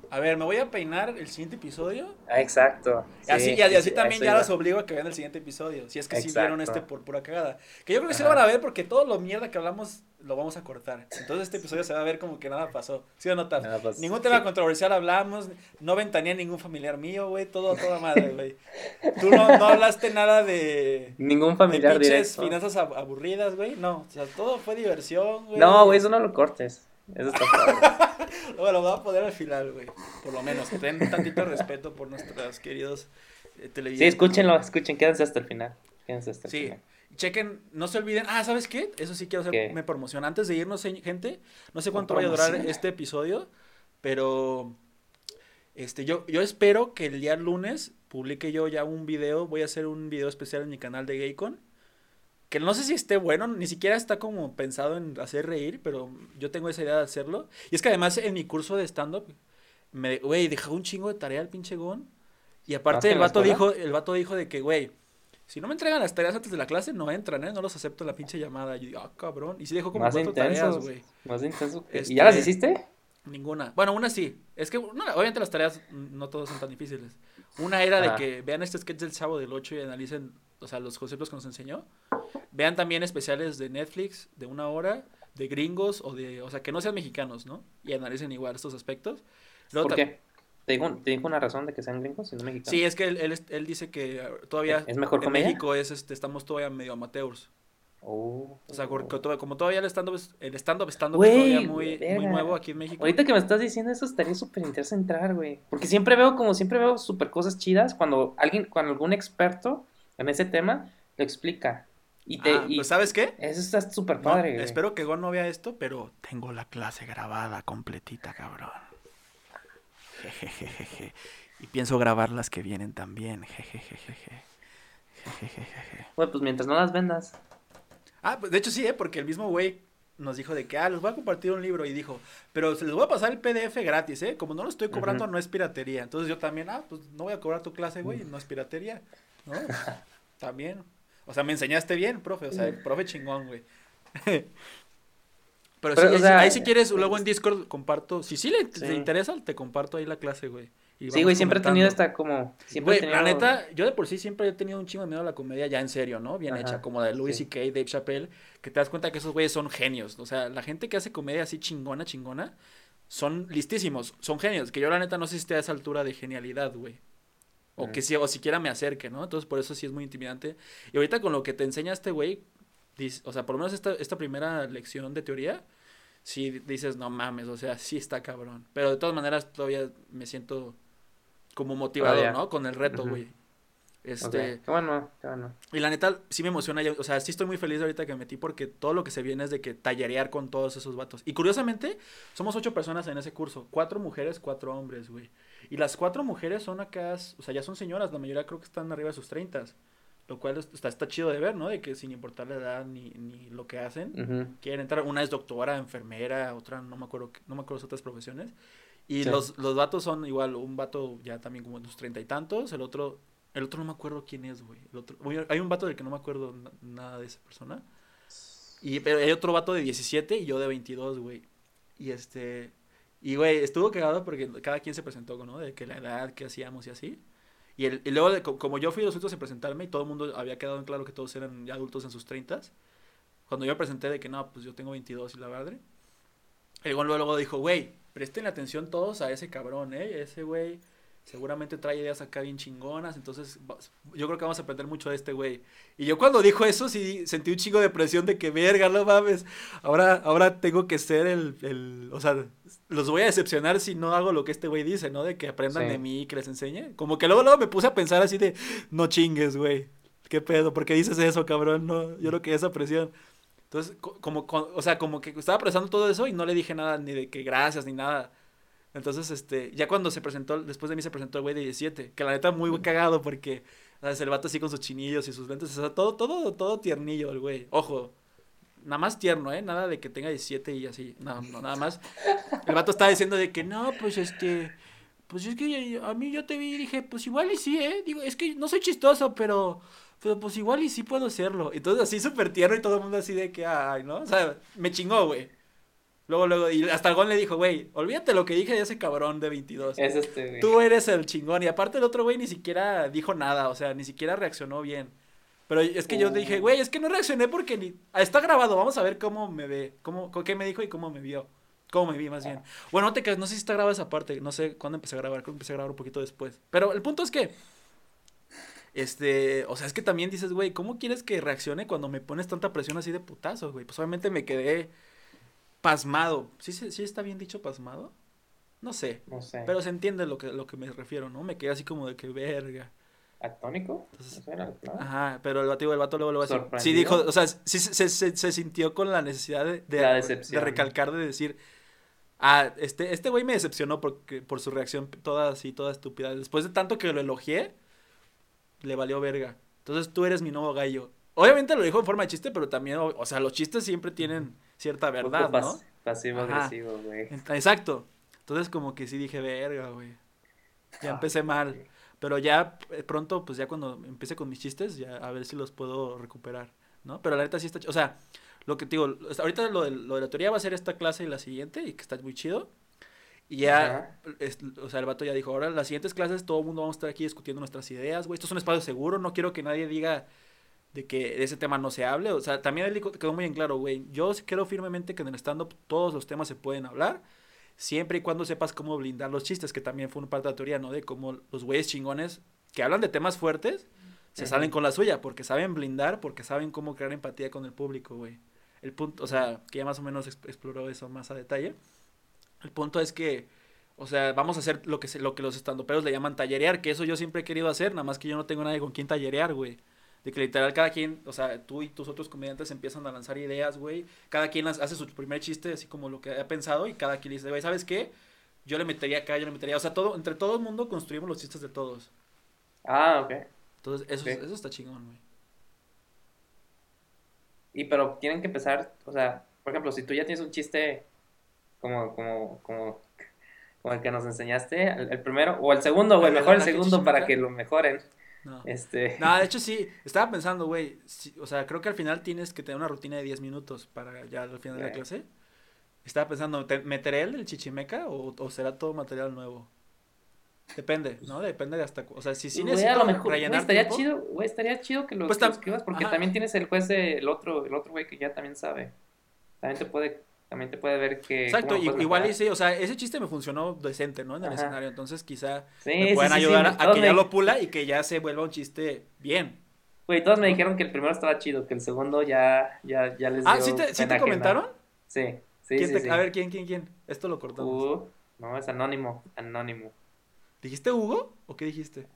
A ver, me voy a peinar el siguiente episodio. Ah, exacto. Sí, y, y sí, así sí, también ya iba. los obligo a que vean el siguiente episodio. Si es que sí vieron este por pura cagada. Que yo creo que sí lo van a ver porque todo lo mierda que hablamos lo vamos a cortar. Entonces este episodio se va a ver como que nada pasó. ¿Sí o no, Taf? Nada, pues, Ningún tema sí. controversial hablamos. No ventaneé a ningún familiar mío, güey. Todo, toda madre, güey. Tú no, no hablaste nada de. Ningún de familiar directo. finanzas ab- aburridas, güey. No, o sea, todo fue diversión, güey. No, güey, eso no lo cortes. Eso está padre. Bueno, lo voy a poner al final, güey. Por lo menos, que ten tantito respeto por nuestros queridos eh, Sí, televidentes. escúchenlo, escuchen, quédense hasta el final. Quédense hasta el Sí, final. chequen, no se olviden. Ah, ¿sabes qué? Eso sí quiero ¿Qué? hacerme promoción. Antes de irnos, gente, no sé cuánto vaya a durar este episodio, pero este yo, yo espero que el día lunes publique yo ya un video. Voy a hacer un video especial en mi canal de Gaycon. Que no sé si esté bueno, ni siquiera está como pensado en hacer reír, pero yo tengo esa idea de hacerlo. Y es que además en mi curso de stand-up, me, güey, dejó un chingo de tarea el pinche Gon. Y ¿Más aparte el vato dijo, el vato dijo de que, güey, si no me entregan las tareas antes de la clase, no entran, ¿eh? No los acepto en la pinche llamada. Y yo digo, ah, cabrón. Y sí dejó como Más cuatro tareas, intensos. güey. Más intenso. que- Este- ¿Y ya las hiciste? Ninguna. Bueno, una sí. Es que, no, obviamente las tareas no todas son tan difíciles. Una era de Ajá. que vean este sketch del sábado del 8 y analicen, o sea, los conceptos que nos enseñó. Vean también especiales de Netflix de una hora, de gringos o de, o sea, que no sean mexicanos, ¿no? Y analicen igual estos aspectos. Luego ¿Por qué? ¿Te dijo, ¿Te dijo una razón de que sean gringos y no mexicanos? Sí, es que él, él, él dice que todavía ¿Es mejor en? México es, este, estamos todavía medio amateurs. Oh. O sea, porque como todavía el stand-up el stand-up Güey, es todavía muy, muy nuevo aquí en México. Ahorita que me estás diciendo eso, estaría súper interesante entrar, güey. Porque siempre veo, como siempre veo súper cosas chidas cuando alguien, cuando algún experto en ese tema lo explica. Y te, Ah, y pues, ¿sabes qué? eso está súper padre, espero que Gon no vea esto, pero tengo la clase grabada completita, cabrón. Jejejeje. Y pienso grabar las que vienen también. Jejejeje. Jejejeje. Güey, pues mientras no las vendas. Ah, pues de hecho sí, ¿eh? Porque el mismo güey nos dijo de que, ah, les voy a compartir un libro y dijo, pero se les voy a pasar el PDF gratis, ¿eh? Como no lo estoy cobrando, no es piratería. Entonces yo también, ah, pues no voy a cobrar tu clase, güey, no es piratería, ¿no? también. O sea, me enseñaste bien, profe, o sea, el profe chingón, güey. pero, sí, ahí, si quieres, luego en Discord comparto, si sí le te interesa, te comparto ahí la clase, güey. Sí, güey, siempre he tenido esta como... Siempre La neta, yo de por sí siempre he tenido un chingo de miedo a la comedia ya en serio, ¿no? Bien hecha, como de Louis C.K., Dave Chappelle, que te das cuenta que esos güeyes son genios. O sea, la gente que hace comedia así chingona, chingona, son listísimos, son genios. Que yo la neta no sé si esté a esa altura de genialidad, güey. O que si, o siquiera me acerque, ¿no? Entonces por eso sí es muy intimidante. Y ahorita con lo que te enseña este güey, o sea, por lo menos esta, esta primera lección de teoría, sí dices, no mames, o sea, sí está cabrón. Pero de todas maneras todavía me siento como motivado, ¿no? Con el reto, güey. Este. Qué bueno, qué bueno. Y la neta, sí me emociona. O sea, sí estoy muy feliz ahorita que me metí porque todo lo que se viene es de que tallerear con todos esos vatos. Y curiosamente, somos ocho personas en ese curso. Cuatro mujeres, cuatro hombres, güey. Y las cuatro mujeres son acá, o sea, ya son señoras. La mayoría creo que están arriba de sus treintas. Lo cual está, está chido de ver, ¿no? De que sin importar la edad ni, ni lo que hacen, quieren entrar. Una es doctora, enfermera, otra no me acuerdo, no me acuerdo otras profesiones. Y los, los vatos son igual, un vato ya también como de sus treinta y tantos, el otro, el otro no me acuerdo quién es, güey. El otro, hay un vato del que no me acuerdo nada de esa persona. Y pero hay otro vato de 17 y yo de 22, güey. Y este, y güey, estuvo cagado porque cada quien se presentó, ¿no? De que la edad que hacíamos y así. Y, el, y luego, de, como yo fui los últimos a presentarme y todo el mundo había quedado en claro que todos eran ya adultos en sus 30 cuando yo presenté de que no, pues yo tengo 22 y la verdad. El luego dijo, güey, presten atención todos a ese cabrón, ¿eh? Ese güey seguramente trae ideas acá bien chingonas, entonces yo creo que vamos a aprender mucho de este güey. Y yo cuando dijo eso sí sentí un chingo de presión de que verga, no mames, ahora, ahora tengo que ser el, el, o sea, los voy a decepcionar si no hago lo que este güey dice, ¿no? De que aprendan de mí que les enseñe. Como que luego, luego me puse a pensar así de, no chingues, güey, ¿qué pedo? ¿Por qué dices eso, cabrón? No, yo no que esa presión. Entonces, como, o sea, como que estaba presando todo eso y no le dije nada ni de que gracias ni nada. Entonces, este, ya cuando se presentó, después de mí se presentó el güey de 17, que la neta muy cagado porque, ¿sabes? El vato así con sus chinillos y sus lentes, o sea, todo, todo, todo tiernillo el güey. Ojo, nada más tierno, ¿eh? Nada de que tenga 17 y así, no, no, nada más. El vato estaba diciendo de que, no, pues, este, pues es que a mí yo te vi y dije, pues igual y sí, ¿eh? Digo, es que no soy chistoso, pero pero pues igual y sí puedo hacerlo. Entonces así súper tierno y todo el mundo así de que, ay, ¿no? O sea, me chingó, güey. Luego, luego, y hasta el gol le dijo, güey, olvídate lo que dije de ese cabrón de 22. Es este, güey. Tú eres el chingón. Y aparte el otro güey ni siquiera dijo nada, o sea, ni siquiera reaccionó bien. Pero es que yo dije, güey, es que no reaccioné porque ni... Ah, está grabado, vamos a ver cómo me ve, cómo, qué me dijo y cómo me vio. Cómo me vi más bien. Bueno, no te no sé si está grabada esa parte, no sé cuándo empecé a grabar, creo que empecé a grabar un poquito después. Pero el punto es que este, o sea, es que también dices, güey, ¿cómo quieres que reaccione cuando me pones tanta presión así de putazo, güey? Pues obviamente me quedé pasmado. ¿Sí, sí está bien dicho pasmado? No sé. No sé. Pero se entiende lo que, lo que me refiero, ¿no? Me quedé así como de que verga. ¿Atónico? Ajá, pero el vato, el vato luego lo va a decir. Sí dijo, o sea, sí se, se, se, sintió con la necesidad de, de, de recalcar, de decir, ah, este, este güey me decepcionó porque, por su reacción toda así, toda estúpida. Después de tanto que lo elogié, le valió verga. Entonces tú eres mi nuevo gallo. Obviamente lo dijo en forma de chiste, pero también, o, sea, los chistes siempre tienen cierta verdad, ¿no? Pasivo agresivo, güey. Exacto. Entonces como que sí dije, verga, güey. Ya empecé mal. Pero ya eh, pronto, pues ya cuando empiece con mis chistes, ya a ver si los puedo recuperar, ¿no? Pero la neta sí está, o sea, lo que te digo, ahorita lo de, lo de la teoría va a ser esta clase y la siguiente, y que está muy chido. Y ya, o sea, el vato ya dijo, ahora en las siguientes clases todo el mundo vamos a estar aquí discutiendo nuestras ideas, güey, esto es un espacio seguro, no quiero que nadie diga de que de ese tema no se hable, o sea, también él quedó muy en claro, güey, yo creo firmemente que en el stand-up todos los temas se pueden hablar, siempre y cuando sepas cómo blindar los chistes, que también fue una parte de la teoría, ¿no? De cómo los güeyes chingones que hablan de temas fuertes se salen con la suya, porque saben blindar, porque saben cómo crear empatía con el público, güey. El punto, o sea, que ya más o menos exploró eso más a detalle. El punto es que, o sea, vamos a hacer lo que, lo que los estandoperos le llaman tallerear, que eso yo siempre he querido hacer, nada más que yo no tengo nadie con quien tallerear, güey. De que literal cada quien, o sea, tú y tus otros comediantes empiezan a lanzar ideas, güey. Cada quien hace su primer chiste, así como lo que ha pensado, y cada quien dice, güey, ¿sabes qué? Yo le metería acá, yo le metería. O sea, todo, entre todo el mundo construimos los chistes de todos. Ah, ok. Entonces, eso, eso está chingón, güey. Y pero tienen que empezar, o sea, por ejemplo, si tú ya tienes un chiste como, como, como, como el que nos enseñaste, el, el primero, o el segundo, güey, ¿El de mejor el segundo para que lo mejoren. No. Este, No, de hecho sí, estaba pensando, güey, sí, o sea, creo que al final tienes que tener una rutina de 10 minutos para ya al final de la Sí. clase. Estaba pensando, ¿te- ¿meteré el del chichimeca o, o será todo material nuevo? Depende, ¿no? Depende de hasta, o sea, si sí necesito a lo mejor, rellenar estaría tiempo, chido, güey, estaría chido que lo, Pues que lo escribas, porque ajá. también tienes el juez de, el otro, el otro güey que ya también sabe. También te puede, también te puede ver que. Exacto, puedes igual y sí, o sea, ese chiste me funcionó decente, ¿no? En el Ajá. escenario, entonces quizá Sí, me sí, puedan sí, sí, ayudar a- a, todos que me- ya lo pula y que ya se vuelva un chiste bien. Güey, todos me dijeron que el primero estaba chido, que el segundo ya, ya, ya les dio Ah, ¿sí te, sí te comentaron? Sí, sí, ¿Quién sí, te- sí. A ver, ¿quién, quién, quién? Esto lo cortamos. Uh, no, es anónimo, anónimo. ¿Dijiste Hugo o qué dijiste?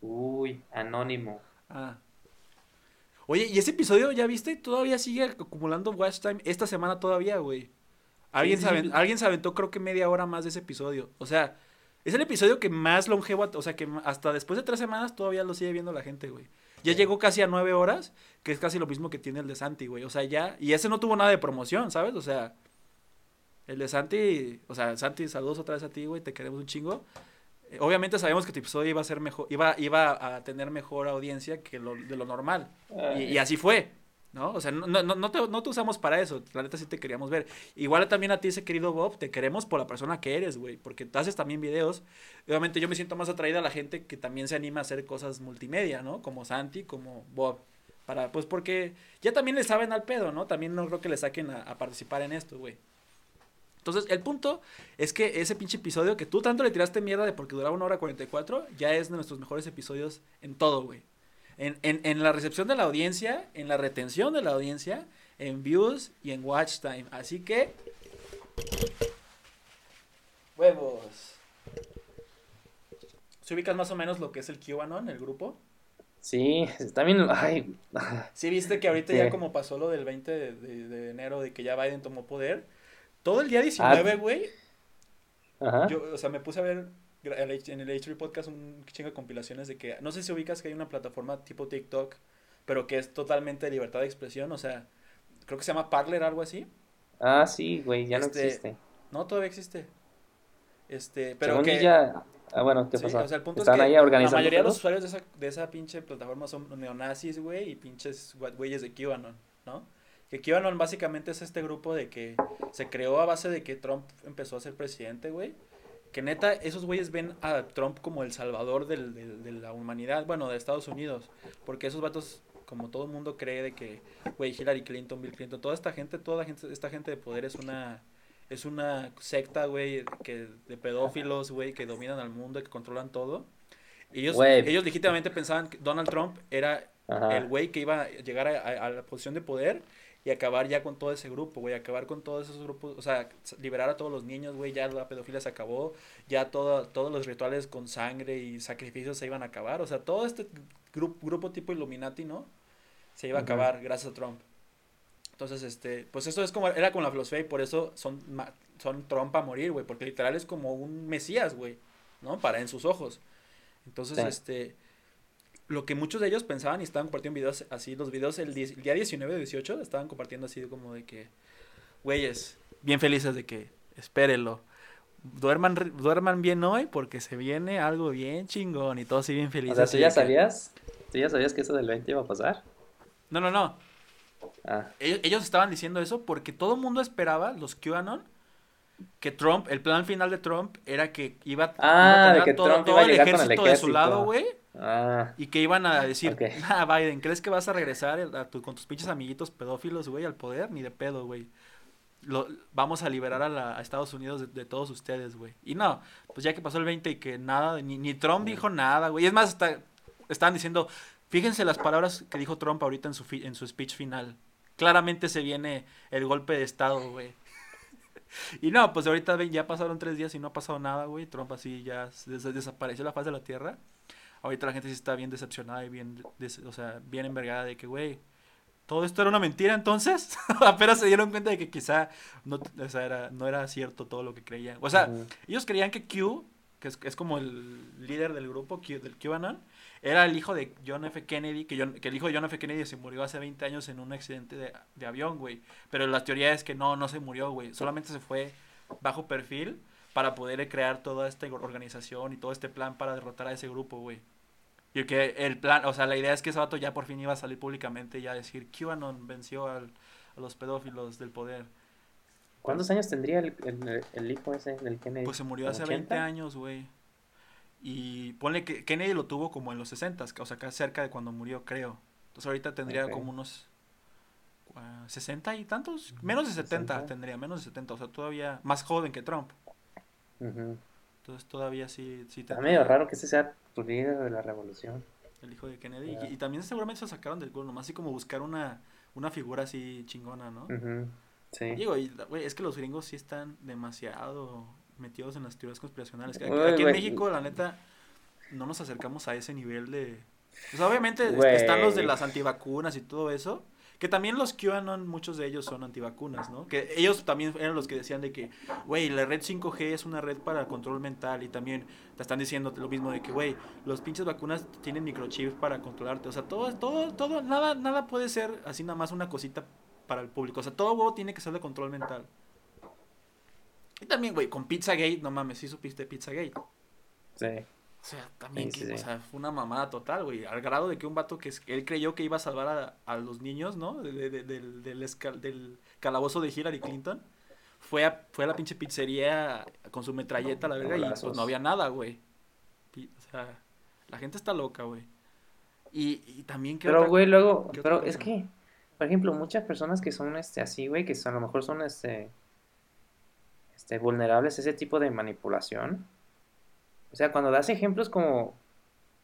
Uy, anónimo. Ah. Oye, ¿y ese episodio ya viste? Todavía sigue acumulando watch time esta semana todavía, güey. Alguien, Sí, se sí, aven- sí. alguien se aventó creo que media hora más de ese episodio. O sea, es el episodio que más longevo, o sea, que hasta después de tres semanas todavía lo sigue viendo la gente, güey. Ya Sí. llegó casi a nueve horas, que es casi lo mismo que tiene el de Santi, güey. O sea, ya, y ese no tuvo nada de promoción, ¿sabes? O sea, el de Santi, o sea, Santi, saludos otra vez a ti, güey, te queremos un chingo. Eh, Obviamente sabemos que tu episodio iba a ser mejor, iba, iba a tener mejor audiencia que lo, de lo normal. Y, Ay. y así fue, ¿no? O sea, no, no, no, te, no te usamos para eso, la neta sí te queríamos ver. Igual también a ti, ese querido Bob, te queremos por la persona que eres, güey, porque haces también videos. Obviamente yo me siento más atraída a la gente que también se anima a hacer cosas multimedia, ¿no? Como Santi, como Bob. Para, pues porque ya también le saben al pedo, ¿no? También no creo que le saquen a, a participar en esto, güey. Entonces, el punto es que ese pinche episodio que tú tanto le tiraste mierda de porque duraba una hora 44, ya es de nuestros mejores episodios en todo, güey. En, en, en la recepción de la audiencia, en la retención de la audiencia, en views y en watch time. Así que... Huevos. ¿Se ubicas más o menos lo que es el QAnon, el grupo? Sí, también, ay, Sí, viste que ahorita Sí. ya como pasó lo del 20 de, de- de enero de que ya Biden tomó poder. Todo el día 19, güey, ajá. Yo, o sea, me puse a ver en el H3 Podcast un chingo de compilaciones de que, no sé si ubicas que hay una plataforma tipo TikTok, pero que es totalmente de libertad de expresión, o sea, creo que se llama Parler, algo así. Ah, sí, güey, ya no Este, existe. No, todavía existe. Este, pero Según que... ya, ah, bueno, ¿qué sí, pasó? o sea, el punto es ¿Están que ahí la mayoría de los usuarios de esa, de esa pinche plataforma son neonazis, güey, y pinches güeyes de QAnon, ¿no? Que QAnon básicamente es este grupo de que se creó a base de que Trump empezó a ser presidente, güey. Que neta, esos güeyes ven a Trump como el salvador del- del- de la humanidad, bueno, de Estados Unidos. Porque esos vatos, como todo el mundo cree de que, güey, Hillary Clinton, Bill Clinton, toda esta gente, toda gente, esta gente de poder es una, es una secta, güey, que, de pedófilos, güey, que dominan al mundo, que controlan todo. Ellos, ellos legítimamente pensaban que Donald Trump era Ajá. el güey que iba a llegar a, a- a la posición de poder y acabar ya con todo ese grupo, güey, acabar con todos esos grupos, o sea, liberar a todos los niños, güey, ya la pedofilia se acabó, ya todo, todos los rituales con sangre y sacrificios se iban a acabar, o sea, todo este grupo, grupo tipo Illuminati, ¿no? Se iba a acabar gracias a Trump. Entonces, este, pues eso es como, era con la filosofía y por eso son, son Trump a morir, güey, porque literal es como un mesías, güey, ¿no? Para en sus ojos. Entonces, Sí. este, lo que muchos de ellos pensaban y estaban compartiendo videos así, los videos el, el día 19 o 18 estaban compartiendo así como de que, güeyes, bien felices de que, espérenlo, duerman, duerman bien hoy porque se viene algo bien chingón y todos así bien O felices. sea, así ¿tú ya de sabías? ¿Tú ya sabías que eso del 20 iba a pasar? No, no, no, Ah, ellos, ellos estaban diciendo eso porque todo el mundo esperaba, los QAnon, que Trump, el plan final de Trump era que iba, Ah, iba a de tener que todo, Trump todo iba a el ejército de su lado, güey. Ah, Y que iban a decir, Ok. ah, Biden, ¿crees que vas a regresar a tu- con tus pinches amiguitos pedófilos, güey, al poder? Ni de pedo, güey. Lo, vamos a liberar a, la- a Estados Unidos de, de todos ustedes, güey. Y no, pues ya que pasó el 20 y que nada, ni, ni Trump dijo nada, güey. Es más, estaban diciendo, fíjense las palabras que dijo Trump ahorita en su, fi- en su speech final. Claramente se viene el golpe de Estado, güey. Y no, pues ahorita ya pasaron tres días y no ha pasado nada, güey. Trump así ya des- desapareció de la faz de la tierra. Ahorita la gente sí está bien decepcionada y bien, o sea, bien envergada de que, güey, todo esto era una mentira entonces. Apenas se dieron cuenta de que quizá no, o sea, era, no era cierto todo lo que creían. O sea, ellos creían que Q, que que es, es como el líder del grupo, Q- del QAnon, era el hijo de John F. Kennedy, que, John- que el hijo de John F. Kennedy se murió hace 20 años en un accidente de, de avión, güey. Pero la teoría es que no, no se murió, güey. Solamente se fue bajo perfil para poder crear toda esta organización y todo este plan para derrotar a ese grupo, güey. Y que el plan, o sea, la idea es que ese vato ya por fin iba a salir públicamente y ya decir, QAnon venció al- a los pedófilos del poder. ¿Cuántos años tendría el, el, el hijo ese del Kennedy? Pues se murió hace ¿Como 20 80? años, güey. Y ponle que Kennedy lo tuvo como en los 60, o sea, cerca de cuando murió, creo. Entonces ahorita tendría como unos ah, 60 y tantos, menos de 70 60. tendría, menos de 70, o sea, todavía más joven que Trump. Ujú. Entonces todavía sí, sí Está medio raro que ese sea tu líder de la revolución. el hijo de Kennedy. Y, y también seguramente se sacaron del culo, nomás así como buscar una, una figura así chingona, ¿no? Ujú. Sí. Digo, y, es que los gringos sí están demasiado metidos en las teorías conspiracionales. Aquí, Uy, aquí en. México, la neta, no nos acercamos a ese nivel de... Pues obviamente están los de las antivacunas y todo eso. Que también los QAnon, muchos de ellos son antivacunas, ¿no? Que ellos también eran los que decían de que, güey, la red 5G es una red para control mental y también te están diciendo lo mismo de que, güey, los pinches vacunas tienen microchips para controlarte. O sea, todo, todo, todo, nada, nada puede ser así nada más una cosita para el público. O sea, todo huevo tiene que ser de control mental. Y también, güey, con Pizzagate, no mames, sí supiste Pizzagate. Sí. O sea, también, Sí, que, sí, o sea, fue una mamada total, güey. Al grado de que un vato que él creyó que iba a salvar a, a los niños, ¿no? De- de- de- del, del, escal- del calabozo de Hillary Clinton. Fue a, fue a la pinche pizzería con su metralleta, la verga, y pues no había nada, güey. O sea, la gente está loca, güey. Y, y también que Pero, güey, luego, pero es que, por ejemplo, muchas personas que son este así, güey, que son- a lo mejor son este, este vulnerables a ese tipo de manipulación. O sea, cuando das ejemplos como,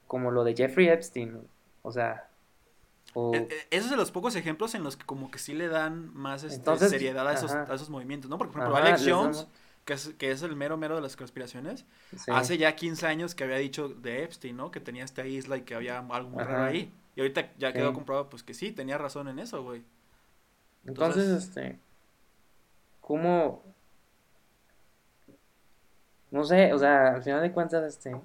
como lo de Jeffrey Epstein, o sea, o, Eh, eh, Esos de los pocos ejemplos en los que como que sí le dan más este, Entonces, seriedad a esos, a esos movimientos, ¿no? Porque, por ejemplo, ajá, Alex Jones, damos- que es, que es el mero mero de las conspiraciones, sí. hace ya 15 años que había dicho de Epstein, ¿no? Que tenía esta isla y que había algo muy raro ahí. Y ahorita ya quedó Sí. comprobado, pues que sí, tenía razón en eso, güey. Entonces, Entonces- este, ¿cómo? No sé, o sea, al final de cuentas, este,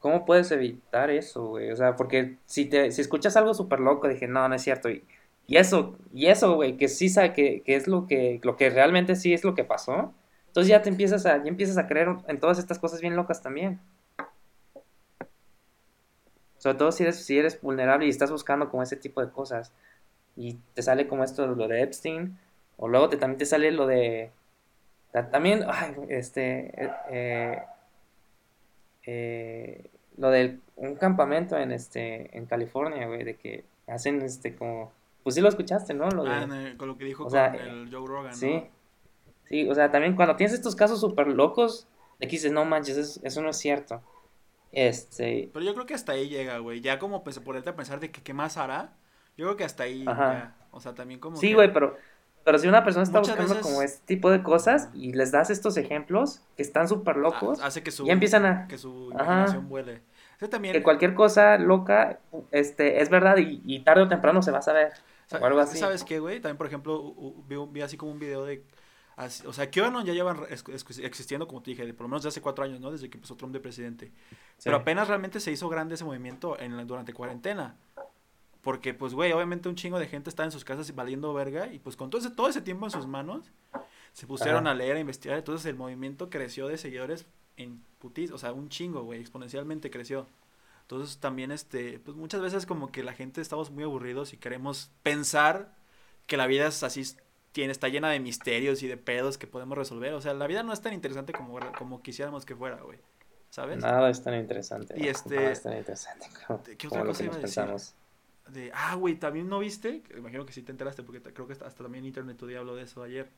¿cómo puedes evitar eso, güey? O sea, porque si te, si escuchas algo súper loco, dije, no, no es cierto, y, y eso, y eso, güey, que sí sabe que, que es lo que, lo que realmente sí es lo que pasó, entonces ya te empiezas a, empiezas a creer en todas estas cosas bien locas también. Sobre todo si eres, si eres vulnerable y estás buscando como ese tipo de cosas. Y te sale como esto, lo de Epstein. O luego te, también te sale lo de... ta- También, ay, este... eh, eh, eh, lo de un campamento en este en California, güey, de que hacen este como... Pues sí lo escuchaste, ¿no? Lo de... Ah, el- con lo que dijo o con sea, el Joe Rogan, ¿no? Sí. Sí, o sea, también cuando tienes estos casos súper locos, de que dices, no manches, es- eso no es cierto. Este, Pero yo creo que hasta ahí llega, güey. Ya como pues, ponerte a pensar de que qué más hará, yo creo que hasta ahí ya. O sea, también como sí, que- güey, pero, pero si una persona está Muchas buscando veces- como este tipo de cosas y les das estos ejemplos que están súper locos, hace que su, ya empiezan a... que su Ajá. imaginación vuele. Eso también... Que cualquier cosa loca este, es verdad y, y tarde o temprano se va a saber. Sa- o algo así. ¿Sabes qué, güey? También, por ejemplo, vi, así como un video de... así- o sea, QAnon ya llevan existiendo, como te dije, de por lo menos de hace cuatro años, ¿no? Desde que empezó Trump de presidente. Pero apenas realmente se hizo grande ese movimiento en la- durante cuarentena. Porque, pues, güey, obviamente un chingo de gente está en sus casas valiendo verga. Y, pues, con todo ese, todo ese tiempo en sus manos, se pusieron Ajá. a leer, a investigar. Entonces, el movimiento creció de seguidores en putis. O sea, un chingo, güey. Exponencialmente creció. Entonces, también, este, pues, muchas veces como que la gente estamos muy aburridos y queremos pensar que la vida es así, tiene, está llena de misterios y de pedos que podemos resolver. O sea, la vida no es tan interesante como, como quisiéramos que fuera, güey. ¿Sabes? Nada es tan interesante. Y este- Nada es tan interesante como, ¿Qué otra cosa iba a decir? pensamos. De, ah, güey, también no viste, imagino que sí te enteraste porque creo que hasta, también Internet Today habló de eso ayer,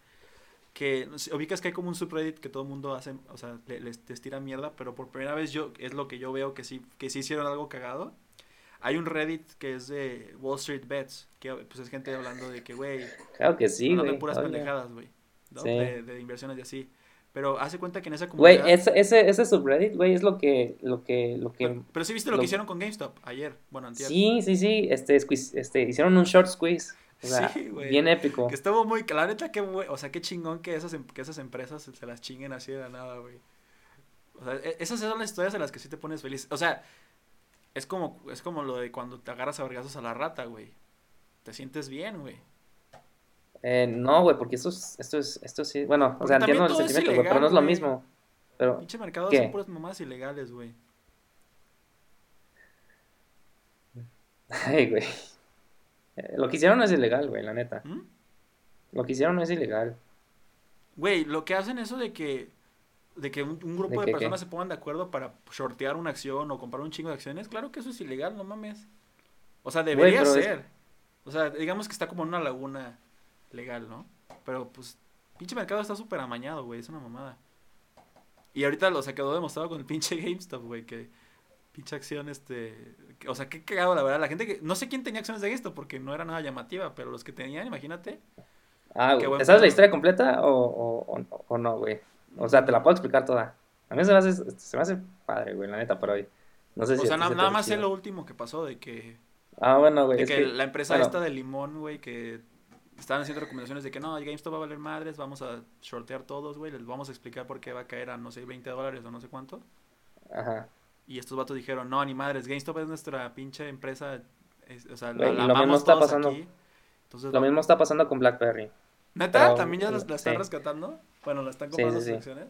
que ubicas que hay como un subreddit que todo el mundo hace, o sea, le- les, les tira mierda, pero por primera vez yo, es lo que yo veo que sí, que sí hicieron algo cagado. Hay un Reddit que es de Wall Street Bets, que pues es gente hablando de que, güey, Claro que sí, güey. de puras pendejadas, güey, ¿no? Sí. De, de inversiones y así. Pero hace cuenta que en esa Güey, comunidad... ese, ese, ese subreddit, güey, es lo que, lo que, lo que... pero, pero sí viste lo, lo- que hicieron con GameStop ayer, bueno, antier. Sí, sí, sí, este, squeeze- este, hicieron un short squeeze. O sea, Sí, güey. bien épico. Que estuvo muy, la neta, qué, bue- o sea, qué chingón que esas, em- que esas empresas se las chinguen así de la nada, güey. O sea, e- esas son las historias en las que sí te pones feliz. O sea, es como, es como lo de cuando te agarras a vergazos a la rata, güey. Te sientes bien, güey. Eh, no, güey, porque esto es, esto es, esto sí, bueno, o sea, entiendo el sentimiento, güey, pero no es lo mismo. Pero, Pinche mercado ¿Qué? son puras mamás ilegales, güey. ay, güey. Lo que hicieron no es ilegal, güey, la neta. ¿Mm? Lo que hicieron no es ilegal. Güey, lo que hacen eso de que de que un, un grupo ¿De personas qué? se pongan de acuerdo para shortear una acción o comprar un chingo de acciones, claro que eso es ilegal, no mames. O sea, debería es- ser. O sea, digamos que está como en una laguna legal, ¿no? Pero pues pinche mercado está súper amañado, güey, es una mamada. Y ahorita lo se quedó demostrado con el pinche GameStop, güey, que pinche acción este, o sea, qué cagado la verdad, la gente que no sé quién tenía acciones de GameStop porque no era nada llamativa, pero los que tenían, imagínate. Ah, güey, buen ¿te sabes la historia completa o, o, o, o no, güey? O sea, te la puedo explicar toda. A mí se me hace, se me hace padre, güey, la neta, pero hoy. No sé si O sea, na- se nada más sé chido. lo último que pasó de que Ah, bueno, güey, De es que, que, la empresa bueno, esta de limón, güey, que estaban haciendo recomendaciones de que no, el GameStop va a valer madres, vamos a shortear todos, güey, les vamos a explicar por qué va a caer a, no sé, 20 dólares o no sé cuánto. Ajá. Y estos vatos dijeron, no, ni madres, GameStop es nuestra pinche empresa, es- o sea, la, la lo mismo está pasando. aquí. Entonces, Lo mismo está pasando con BlackBerry. ¿Neta? pero- ¿También ya la, la están sí. rescatando? Bueno, la están comprando sí, sí. acciones.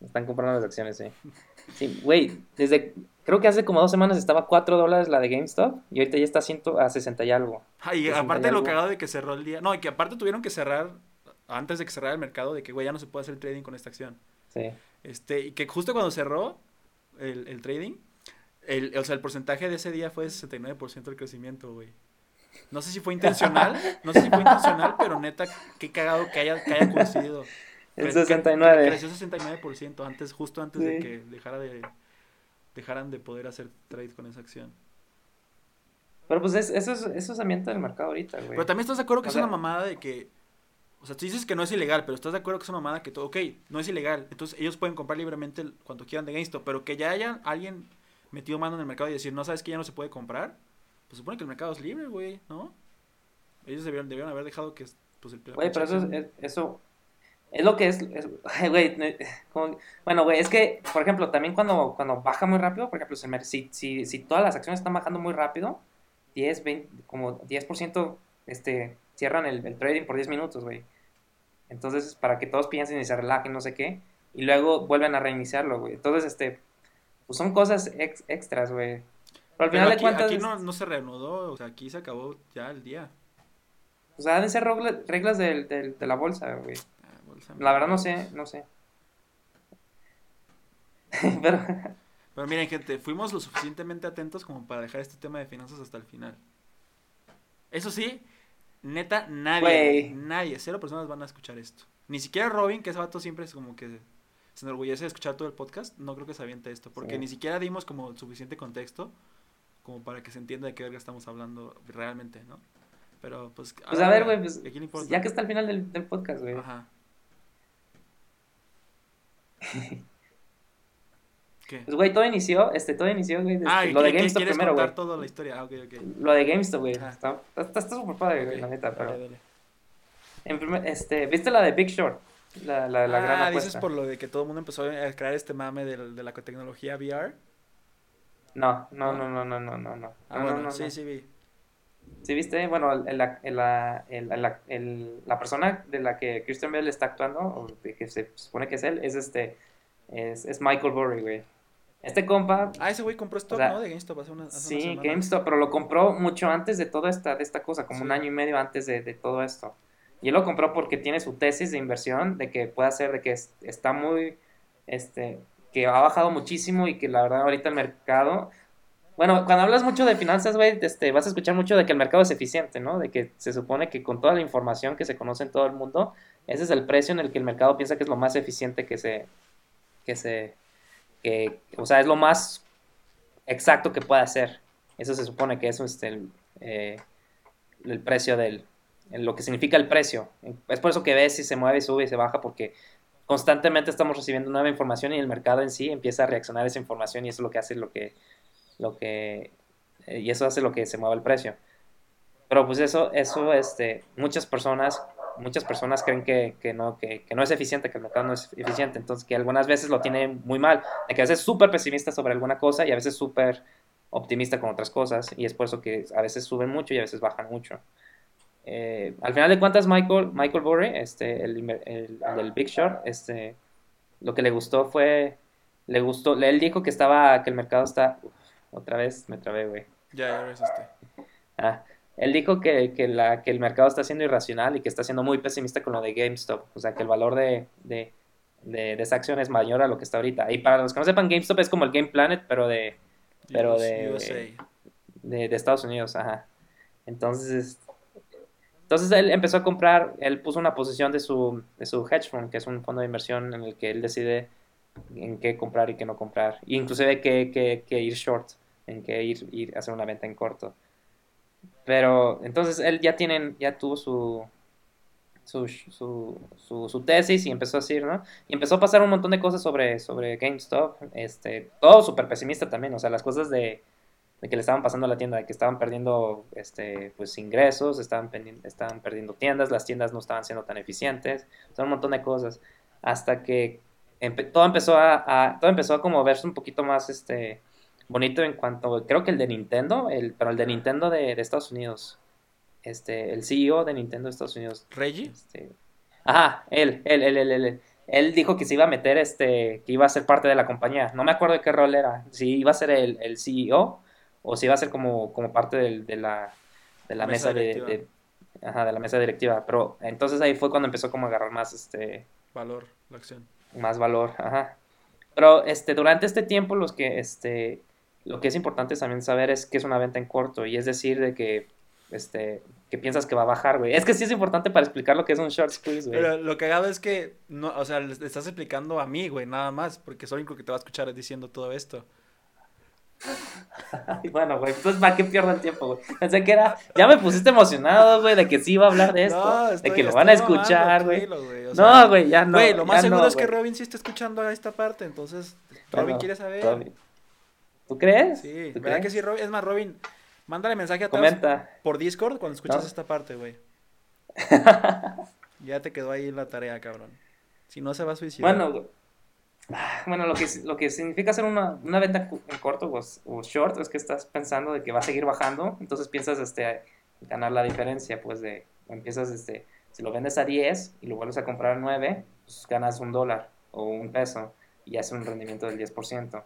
Están comprando las acciones, sí. Sí, güey, desde, creo que hace como dos semanas estaba a 4 dólares la de GameStop y ahorita ya está a, 100 a 60 y algo. Ah, y 60 y aparte lo algo. cagado de que cerró el día, no, y que aparte tuvieron que cerrar, antes de que cerrara el mercado, de que, güey, ya no se puede hacer trading con esta acción. Sí. Este, y que justo cuando cerró el, el trading, el, o sea, el porcentaje de ese día fue de 69% del crecimiento, güey. No sé si fue intencional, no sé si fue intencional, pero neta, qué cagado que haya, que haya coincidido. Que- 69. que Creció 69% antes, justo antes de que dejara de, dejaran de poder hacer trade con esa acción. Pero pues es- eso, es, eso es ambiente del mercado ahorita, güey. Pero también estás de acuerdo que O es sea- una mamada de que. O sea, tú dices que no es ilegal, pero estás de acuerdo que es una mamada que todo. Ok, no es ilegal. Entonces ellos pueden comprar libremente cuanto quieran de GameStop. Pero que ya haya alguien metido mano en el mercado y decir, no sabes que ya no se puede comprar. Pues supone que el mercado es libre, güey, ¿no? Ellos debieron, debieron haber dejado que. Pues, el, Güey, pero eso es- eso es lo que es, es- güey, como- bueno, güey, es que, por ejemplo, también cuando, cuando baja muy rápido, por ejemplo, si, si, si, todas las acciones están bajando muy rápido, 10, 20, como 10% este, cierran el, el trading por 10 minutos, güey. Entonces, para que todos piensen y se relajen, no sé qué, y luego vuelven a reiniciarlo, güey. Entonces, este, pues son cosas ex- extras, güey. Pero al Pero final de cuentas, aquí no, no se reanudó, o sea, aquí se acabó ya el día. o sea, deben ser regla- reglas del- del- de la bolsa, güey. La verdad no sé, no sé. Pero, Pero miren, gente, fuimos lo suficientemente atentos como para dejar este tema de finanzas hasta el final. Eso sí, neta, nadie, nadie, cero personas van a escuchar esto. Ni siquiera Robin, que ese vato siempre es como que se enorgullece de escuchar todo el podcast, no creo que se aviente esto, porque Sí. ni siquiera dimos como suficiente contexto como para que se entienda de qué verga estamos hablando realmente, ¿no? Pero pues... pues a ver, güey, pues, ya que está al final del, del podcast, güey. Ajá. ¿Qué? Pues, güey, todo inició, este, todo inició, güey, desde- Ah, ¿y lo de GameStop primero, güey. toda la historia? Ah, ok, ok. Lo de GameStop, güey. Ajá. Está, está, está súper padre, güey, Ok, la neta, pero... dale, dale. En primer, este, ¿viste la de Big Short? La, la, la gran ah, apuesta. dices por lo de que todo el mundo empezó a crear este mame de, de la tecnología VR. No, no, no, no, no, no, no, no. Ah, No, bueno, no, no, sí, no. sí vi. ¿Sí viste? Bueno, el- el- el- la, persona de la que Christian Bell está actuando, o de que se supone que es él, es este, es, es Michael Burry, güey. Este compa, Ah, ese güey compró stock, O sea, ¿no? De GameStop hace, una, hace sí. GameStop, pero lo compró mucho antes de toda esta, de esta cosa, como un año y medio antes de, de todo esto. Y él lo compró porque tiene su tesis de inversión, de que puede ser, de que es- está muy, este, que ha bajado muchísimo y que la verdad ahorita el mercado, bueno, cuando hablas mucho de finanzas, güey, este, vas a escuchar mucho de que el mercado es eficiente, ¿no? De que se supone que con toda la información que se conoce en todo el mundo, ese es el precio en el que el mercado piensa que es lo más eficiente que se, que se, que, o sea, es lo más exacto que puede hacer. Eso se supone que es este, el, eh, el precio del, el- lo que significa el precio. Es por eso que ves si se mueve, sube y se baja, porque constantemente estamos recibiendo nueva información y el mercado en sí empieza a reaccionar a esa información y eso es lo que hace lo que, lo que, eh, y eso hace lo que se mueva el precio. Pero pues eso, eso, este, muchas personas muchas personas creen que, que no, que, que, no es eficiente, que el mercado no es eficiente. Entonces, que algunas veces lo tiene muy mal. De que a veces es súper pesimista sobre alguna cosa y a veces súper optimista con otras cosas. Y es por eso que a veces suben mucho y a veces bajan mucho. Eh, al final de cuentas, Michael, Michael Burry, este, el, el, el, Big Short, este, lo que le gustó fue, le gustó, él dijo que estaba, que el mercado está, otra vez me trabé, güey. Ya, ya resiste. Ah, él dijo que, que, la, que el mercado está siendo irracional y que está siendo muy pesimista con lo de GameStop. O sea, que el valor de, de, de, esa acción es mayor a lo que está ahorita. Y para los que no sepan, GameStop es como el Game Planet, pero de... Pero de, de, de, Estados Unidos, ajá. Entonces, entonces él empezó a comprar, él puso una posición de su, de su hedge fund, que es un fondo de inversión en el que él decide en qué comprar y qué no comprar. E inclusive qué, qué, qué ir short, en qué ir, ir a hacer una venta en corto. Pero entonces él ya tienen, ya tuvo su, su, su, su, tesis y empezó a decir, ¿no? Y empezó a pasar un montón de cosas sobre, sobre GameStop, este, todo súper pesimista también, o sea, las cosas de, que le estaban pasando a la tienda, de que estaban perdiendo, este, pues, ingresos, estaban, estaban perdiendo tiendas, las tiendas no estaban siendo tan eficientes, son un montón de cosas, hasta que todo empezó a, a, todo empezó a como verse un poquito más, este, bonito en cuanto, creo que el de Nintendo, el, pero el de Nintendo de, Estados Unidos, este, el CEO de Nintendo de Estados Unidos. ¿Reggie? Este, ajá, él, él, él, él, él, él. dijo que se iba a meter, este, que iba a ser parte de la compañía. No me acuerdo de qué rol era, si iba a ser el, el CEO o si iba a ser como, como parte de la, de la mesa, de, ajá, de la mesa directiva. Pero entonces ahí fue cuando empezó como a agarrar más, este... Valor, la acción. Más valor, ajá. Pero este, durante este tiempo los que, este, lo que es importante también saber es que es una venta en corto y es decir de que este que piensas que va a bajar, güey. Es que sí es importante para explicar lo que es un short squeeze, güey. Pero lo que hago es que no, o sea, le estás explicando a mí, güey, nada más, porque soy el único que te va a escuchar diciendo todo esto. bueno, güey, entonces ¿para qué pierdo el tiempo, güey? Pensé que era, ya me pusiste emocionado, güey, de que sí iba a hablar de esto, de que lo van a escuchar, güey. no, güey, ya no. Güey, lo más seguro es que Robin sí está escuchando a esta parte, entonces Robin quiere saber. Robin. ¿Tú crees? Sí, ¿verdad que sí, Robin? Es más, Robin, mándale mensaje a todos por Discord cuando escuchas esta parte, güey. ya te quedó ahí la tarea, cabrón. Si no, se va a suicidar. Bueno, bueno lo, que, lo que significa hacer una, una venta en corto o, short es que estás pensando de que va a seguir bajando, entonces piensas este, ganar la diferencia, pues de, empiezas, este, si lo vendes a 10 y lo vuelves a comprar a 9, pues ganas un dólar o un peso y hace un rendimiento del 10%.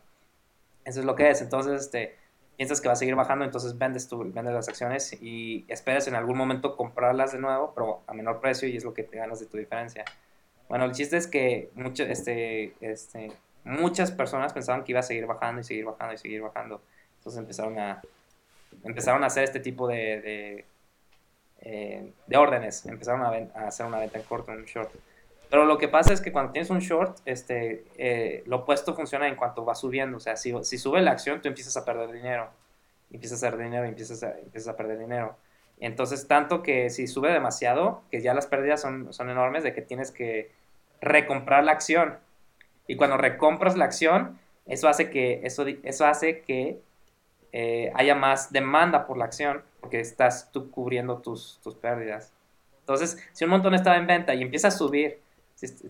Eso es lo que es. Entonces, este, piensas que va a seguir bajando, entonces vendes, tu, vendes las acciones y esperas en algún momento comprarlas de nuevo, pero a menor precio y es lo que te ganas de tu diferencia. Bueno, el chiste es que mucho, este, este, muchas personas pensaban que iba a seguir bajando y seguir bajando y seguir bajando. Entonces empezaron a, empezaron a hacer este tipo de, de, eh, de órdenes. Empezaron a, a, hacer una venta en corto, en short. Pero lo que pasa es que cuando tienes un short, este, eh, lo opuesto funciona en cuanto va subiendo. O sea, si, sube la acción, tú empiezas a perder dinero. Empiezas a perder dinero, empiezas a, empiezas a perder dinero. Entonces, tanto que si sube demasiado, que ya las pérdidas son, son enormes, de que tienes que recomprar la acción. Y cuando recompras la acción, eso hace que, eso, eso hace que eh, haya más demanda por la acción, porque estás tú cubriendo tus, tus pérdidas. Entonces, si un montón estaba en venta y empieza a subir,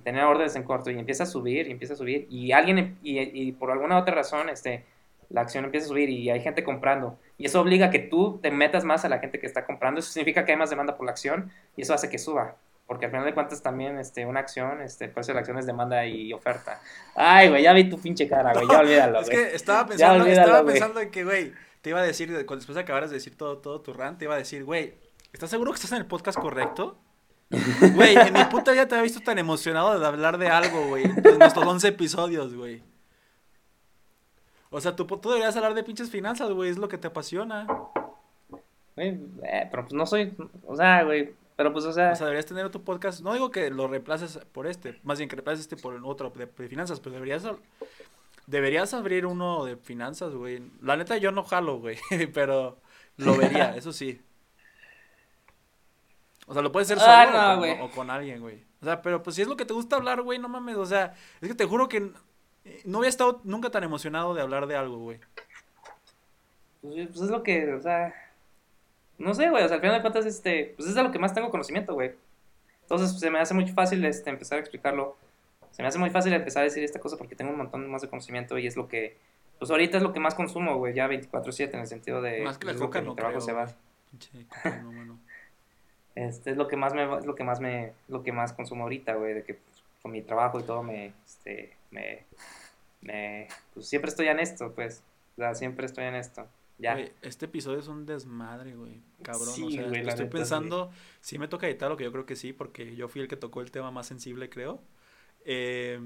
tener órdenes en corto y empieza a subir y empieza a subir y alguien y, por alguna otra razón este la acción empieza a subir y hay gente comprando y eso obliga a que tú te metas más a la gente que está comprando eso significa que hay más demanda por la acción y eso hace que suba porque al final de cuentas también este una acción este precio de la acción es demanda y oferta. Ay güey ya vi tu pinche cara güey ya olvídalo es que estaba pensando estaba pensando en que güey te iba a decir después de acabaras de decir todo todo tu rant te iba a decir güey ¿estás seguro que estás en el podcast correcto? Güey, en mi puta vida te había visto tan emocionado de hablar de algo, güey. En nuestros 11 episodios, güey. O sea, tú, tú, deberías hablar de pinches finanzas, güey. Es lo que te apasiona. Güey, eh, pero pues no soy. O sea, güey. Pero pues, o sea. O sea, deberías tener otro podcast. No digo que lo reemplaces por este. Más bien que reemplaces este por otro de, de finanzas. Pero deberías. Deberías abrir uno de finanzas, güey. La neta, yo no jalo, güey. Pero lo vería, eso sí. O sea, lo puedes hacer ah, solo o, con, alguien, güey. O sea, pero pues si es lo que te gusta hablar, güey, no mames. O sea, es que te juro que no había estado nunca tan emocionado de hablar de algo, güey. Pues, pues es lo que, o sea. No sé, güey. O sea, al final de cuentas, este. Pues es de lo que más tengo conocimiento, güey. Entonces se me hace muy fácil este, empezar a explicarlo. Se me hace muy fácil empezar a decir esta cosa porque tengo un montón más de conocimiento y es lo que, pues ahorita es lo que más consumo, güey, ya 24/7 en el sentido de... Más que la coca mi no trabajo creo, se va. Pinche coca, no, bueno. Este es lo que más me es lo que más me lo que más consumo ahorita, güey, de que pues, con mi trabajo y todo me este me me pues siempre estoy en esto, pues. O sea, siempre estoy en esto. Ya. Güey, este episodio es un desmadre, güey. Cabrón, Sí, o sea, güey, estoy pensando, sí. me toca editar, lo que yo creo que sí, porque yo fui el que tocó el tema más sensible, creo. Eh,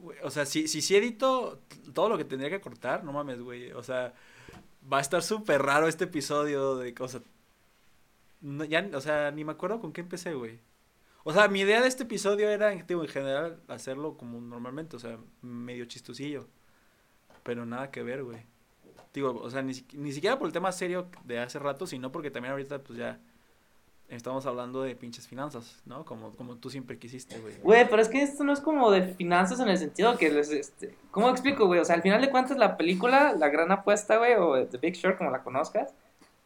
güey, o sea, si, si sí edito todo lo que tendría que cortar, no mames, güey. O sea, va a estar súper raro este episodio de cosas. No, ya, o sea, ni me acuerdo con qué empecé, güey. O sea, mi idea de este episodio era, digo, en general, hacerlo como normalmente, o sea, medio chistosillo. Pero nada que ver, güey. Digo, o sea, ni, ni siquiera por el tema serio de hace rato, sino porque también ahorita, pues ya estamos hablando de pinches finanzas, ¿no? Como, como tú siempre quisiste, güey. Güey, pero es que esto no es como de finanzas en el sentido que les, este, ¿cómo explico, güey? O sea, al final de cuentas la película, La Gran Apuesta, güey, o The Big Short, como la conozcas,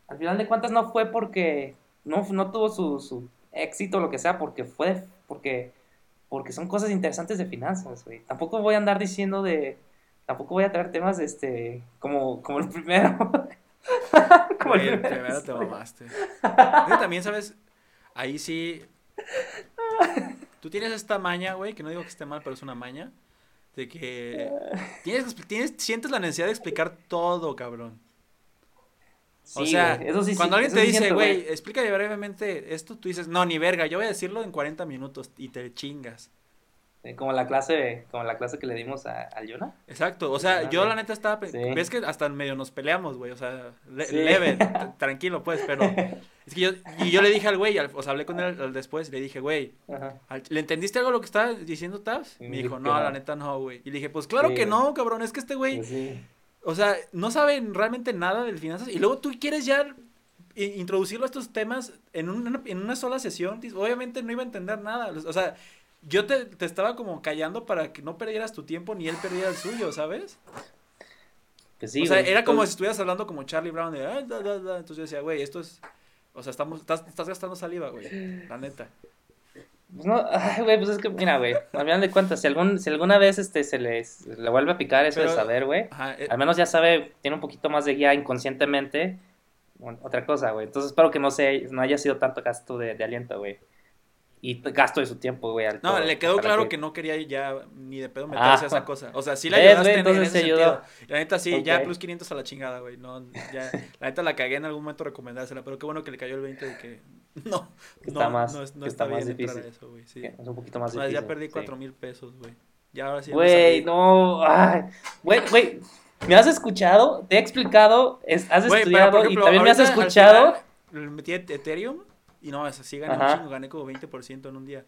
al final de cuentas no fue porque no, no tuvo su, su éxito o lo que sea, porque fue, porque, porque son cosas interesantes de finanzas, güey. Tampoco voy a andar diciendo de, tampoco voy a traer temas, este, como, como el primero. como el primero te mamaste. También, ¿sabes? Ahí sí. Tú tienes esta maña, güey, que no digo que esté mal, pero es una maña. De que tienes, tienes, sientes la necesidad de explicar todo, cabrón. O sea, güey, eso sí, sí, cuando alguien te dice, siento, güey, explícame brevemente esto, tú dices, no, ni verga, yo voy a decirlo en 40 minutos y te chingas. Eh, Como la clase, como la clase que le dimos a, al Yuna. Exacto, o sea, yo la neta estaba, ves que hasta medio nos peleamos, güey, o sea, le- leve, tranquilo, pues, pero es que yo, y yo le dije al güey, al- o sea, hablé con él al después le dije, güey, al- ¿le entendiste algo lo que estaba diciendo Tabs? Me dijo, no, la neta no, güey. Y le dije, pues claro que no, cabrón, es que este güey, Pues. O sea, no sabe realmente nada de finanzas y luego tú quieres ya introducirlo a estos temas en una, en una sola sesión, obviamente no iba a entender nada, o sea, yo te, te estaba como callando para que no perdieras tu tiempo ni él perdiera el suyo, ¿sabes? Pues sí, o sea, güey. era como si estuvieras hablando como Charlie Brown de, "Ay, da, da, da". entonces yo decía, güey, esto es, o sea, estamos, estás, estás gastando saliva, güey, la neta. Pues no, ay, güey, pues es que, mira, güey, al final de cuentas, si, algún, si alguna vez este, se les le vuelve a picar eso Pero- de saber, güey, eh, al menos ya sabe, tiene un poquito más de guía inconscientemente, bueno, otra cosa, güey. Entonces espero que no, se, no haya sido tanto gasto de, de aliento, güey. Y gasto de su tiempo, güey. No, todo, le quedó claro que... no quería ya ni de pedo meterse Ah. a esa cosa. O sea, sí la ¿Ves, ayudaste güey? en- en, Entonces ese se ayudó. sentido. La neta sí, ya plus 500 a la chingada, güey. No, ya, la neta la cagué en algún momento recomendársela, pero qué bueno que le cayó el 20 de que no, Que no, está más- no, no que está, está más bien difícil. eso, güey. Sí. Es un poquito más difícil. ya perdí sí. 4 mil pesos, güey. Ya ahora sí. Güey, no. Ay, güey, güey. ¿Me has escuchado? Te he explicado, es- has estudiado por y ejemplo, también me has escuchado. final, metí Ethereum y no, así gané un chingo, gané como 20% en un día.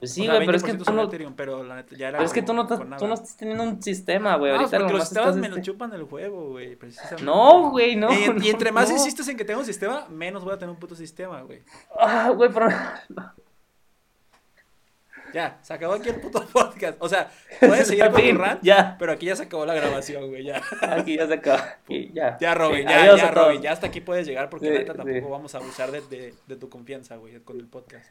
Pues sí, O sea, güey, pero es que 20% tú no. Ethereum, pero la neta ya era Pero es que tú no, estás- tú no estás teniendo un sistema, güey. Ah, Ahorita porque los sistemas me lo este- chupan el juego, güey, precisamente. No, güey, no. y, y no, entre más no. insistes en que tenga un sistema, menos voy a tener un puto sistema, güey. Ah, güey, pero. Ya, se acabó aquí el puto podcast. O sea, puedes seguir con tu rant, Ya, pero aquí ya se acabó la grabación, güey, ya. aquí ya se. Aquí, ya. Ya, Robin, ya, adiós ya. Robin, ya hasta aquí puedes llegar porque Sí, la neta tampoco sí. vamos a abusar de, de, de tu confianza, güey, con el podcast.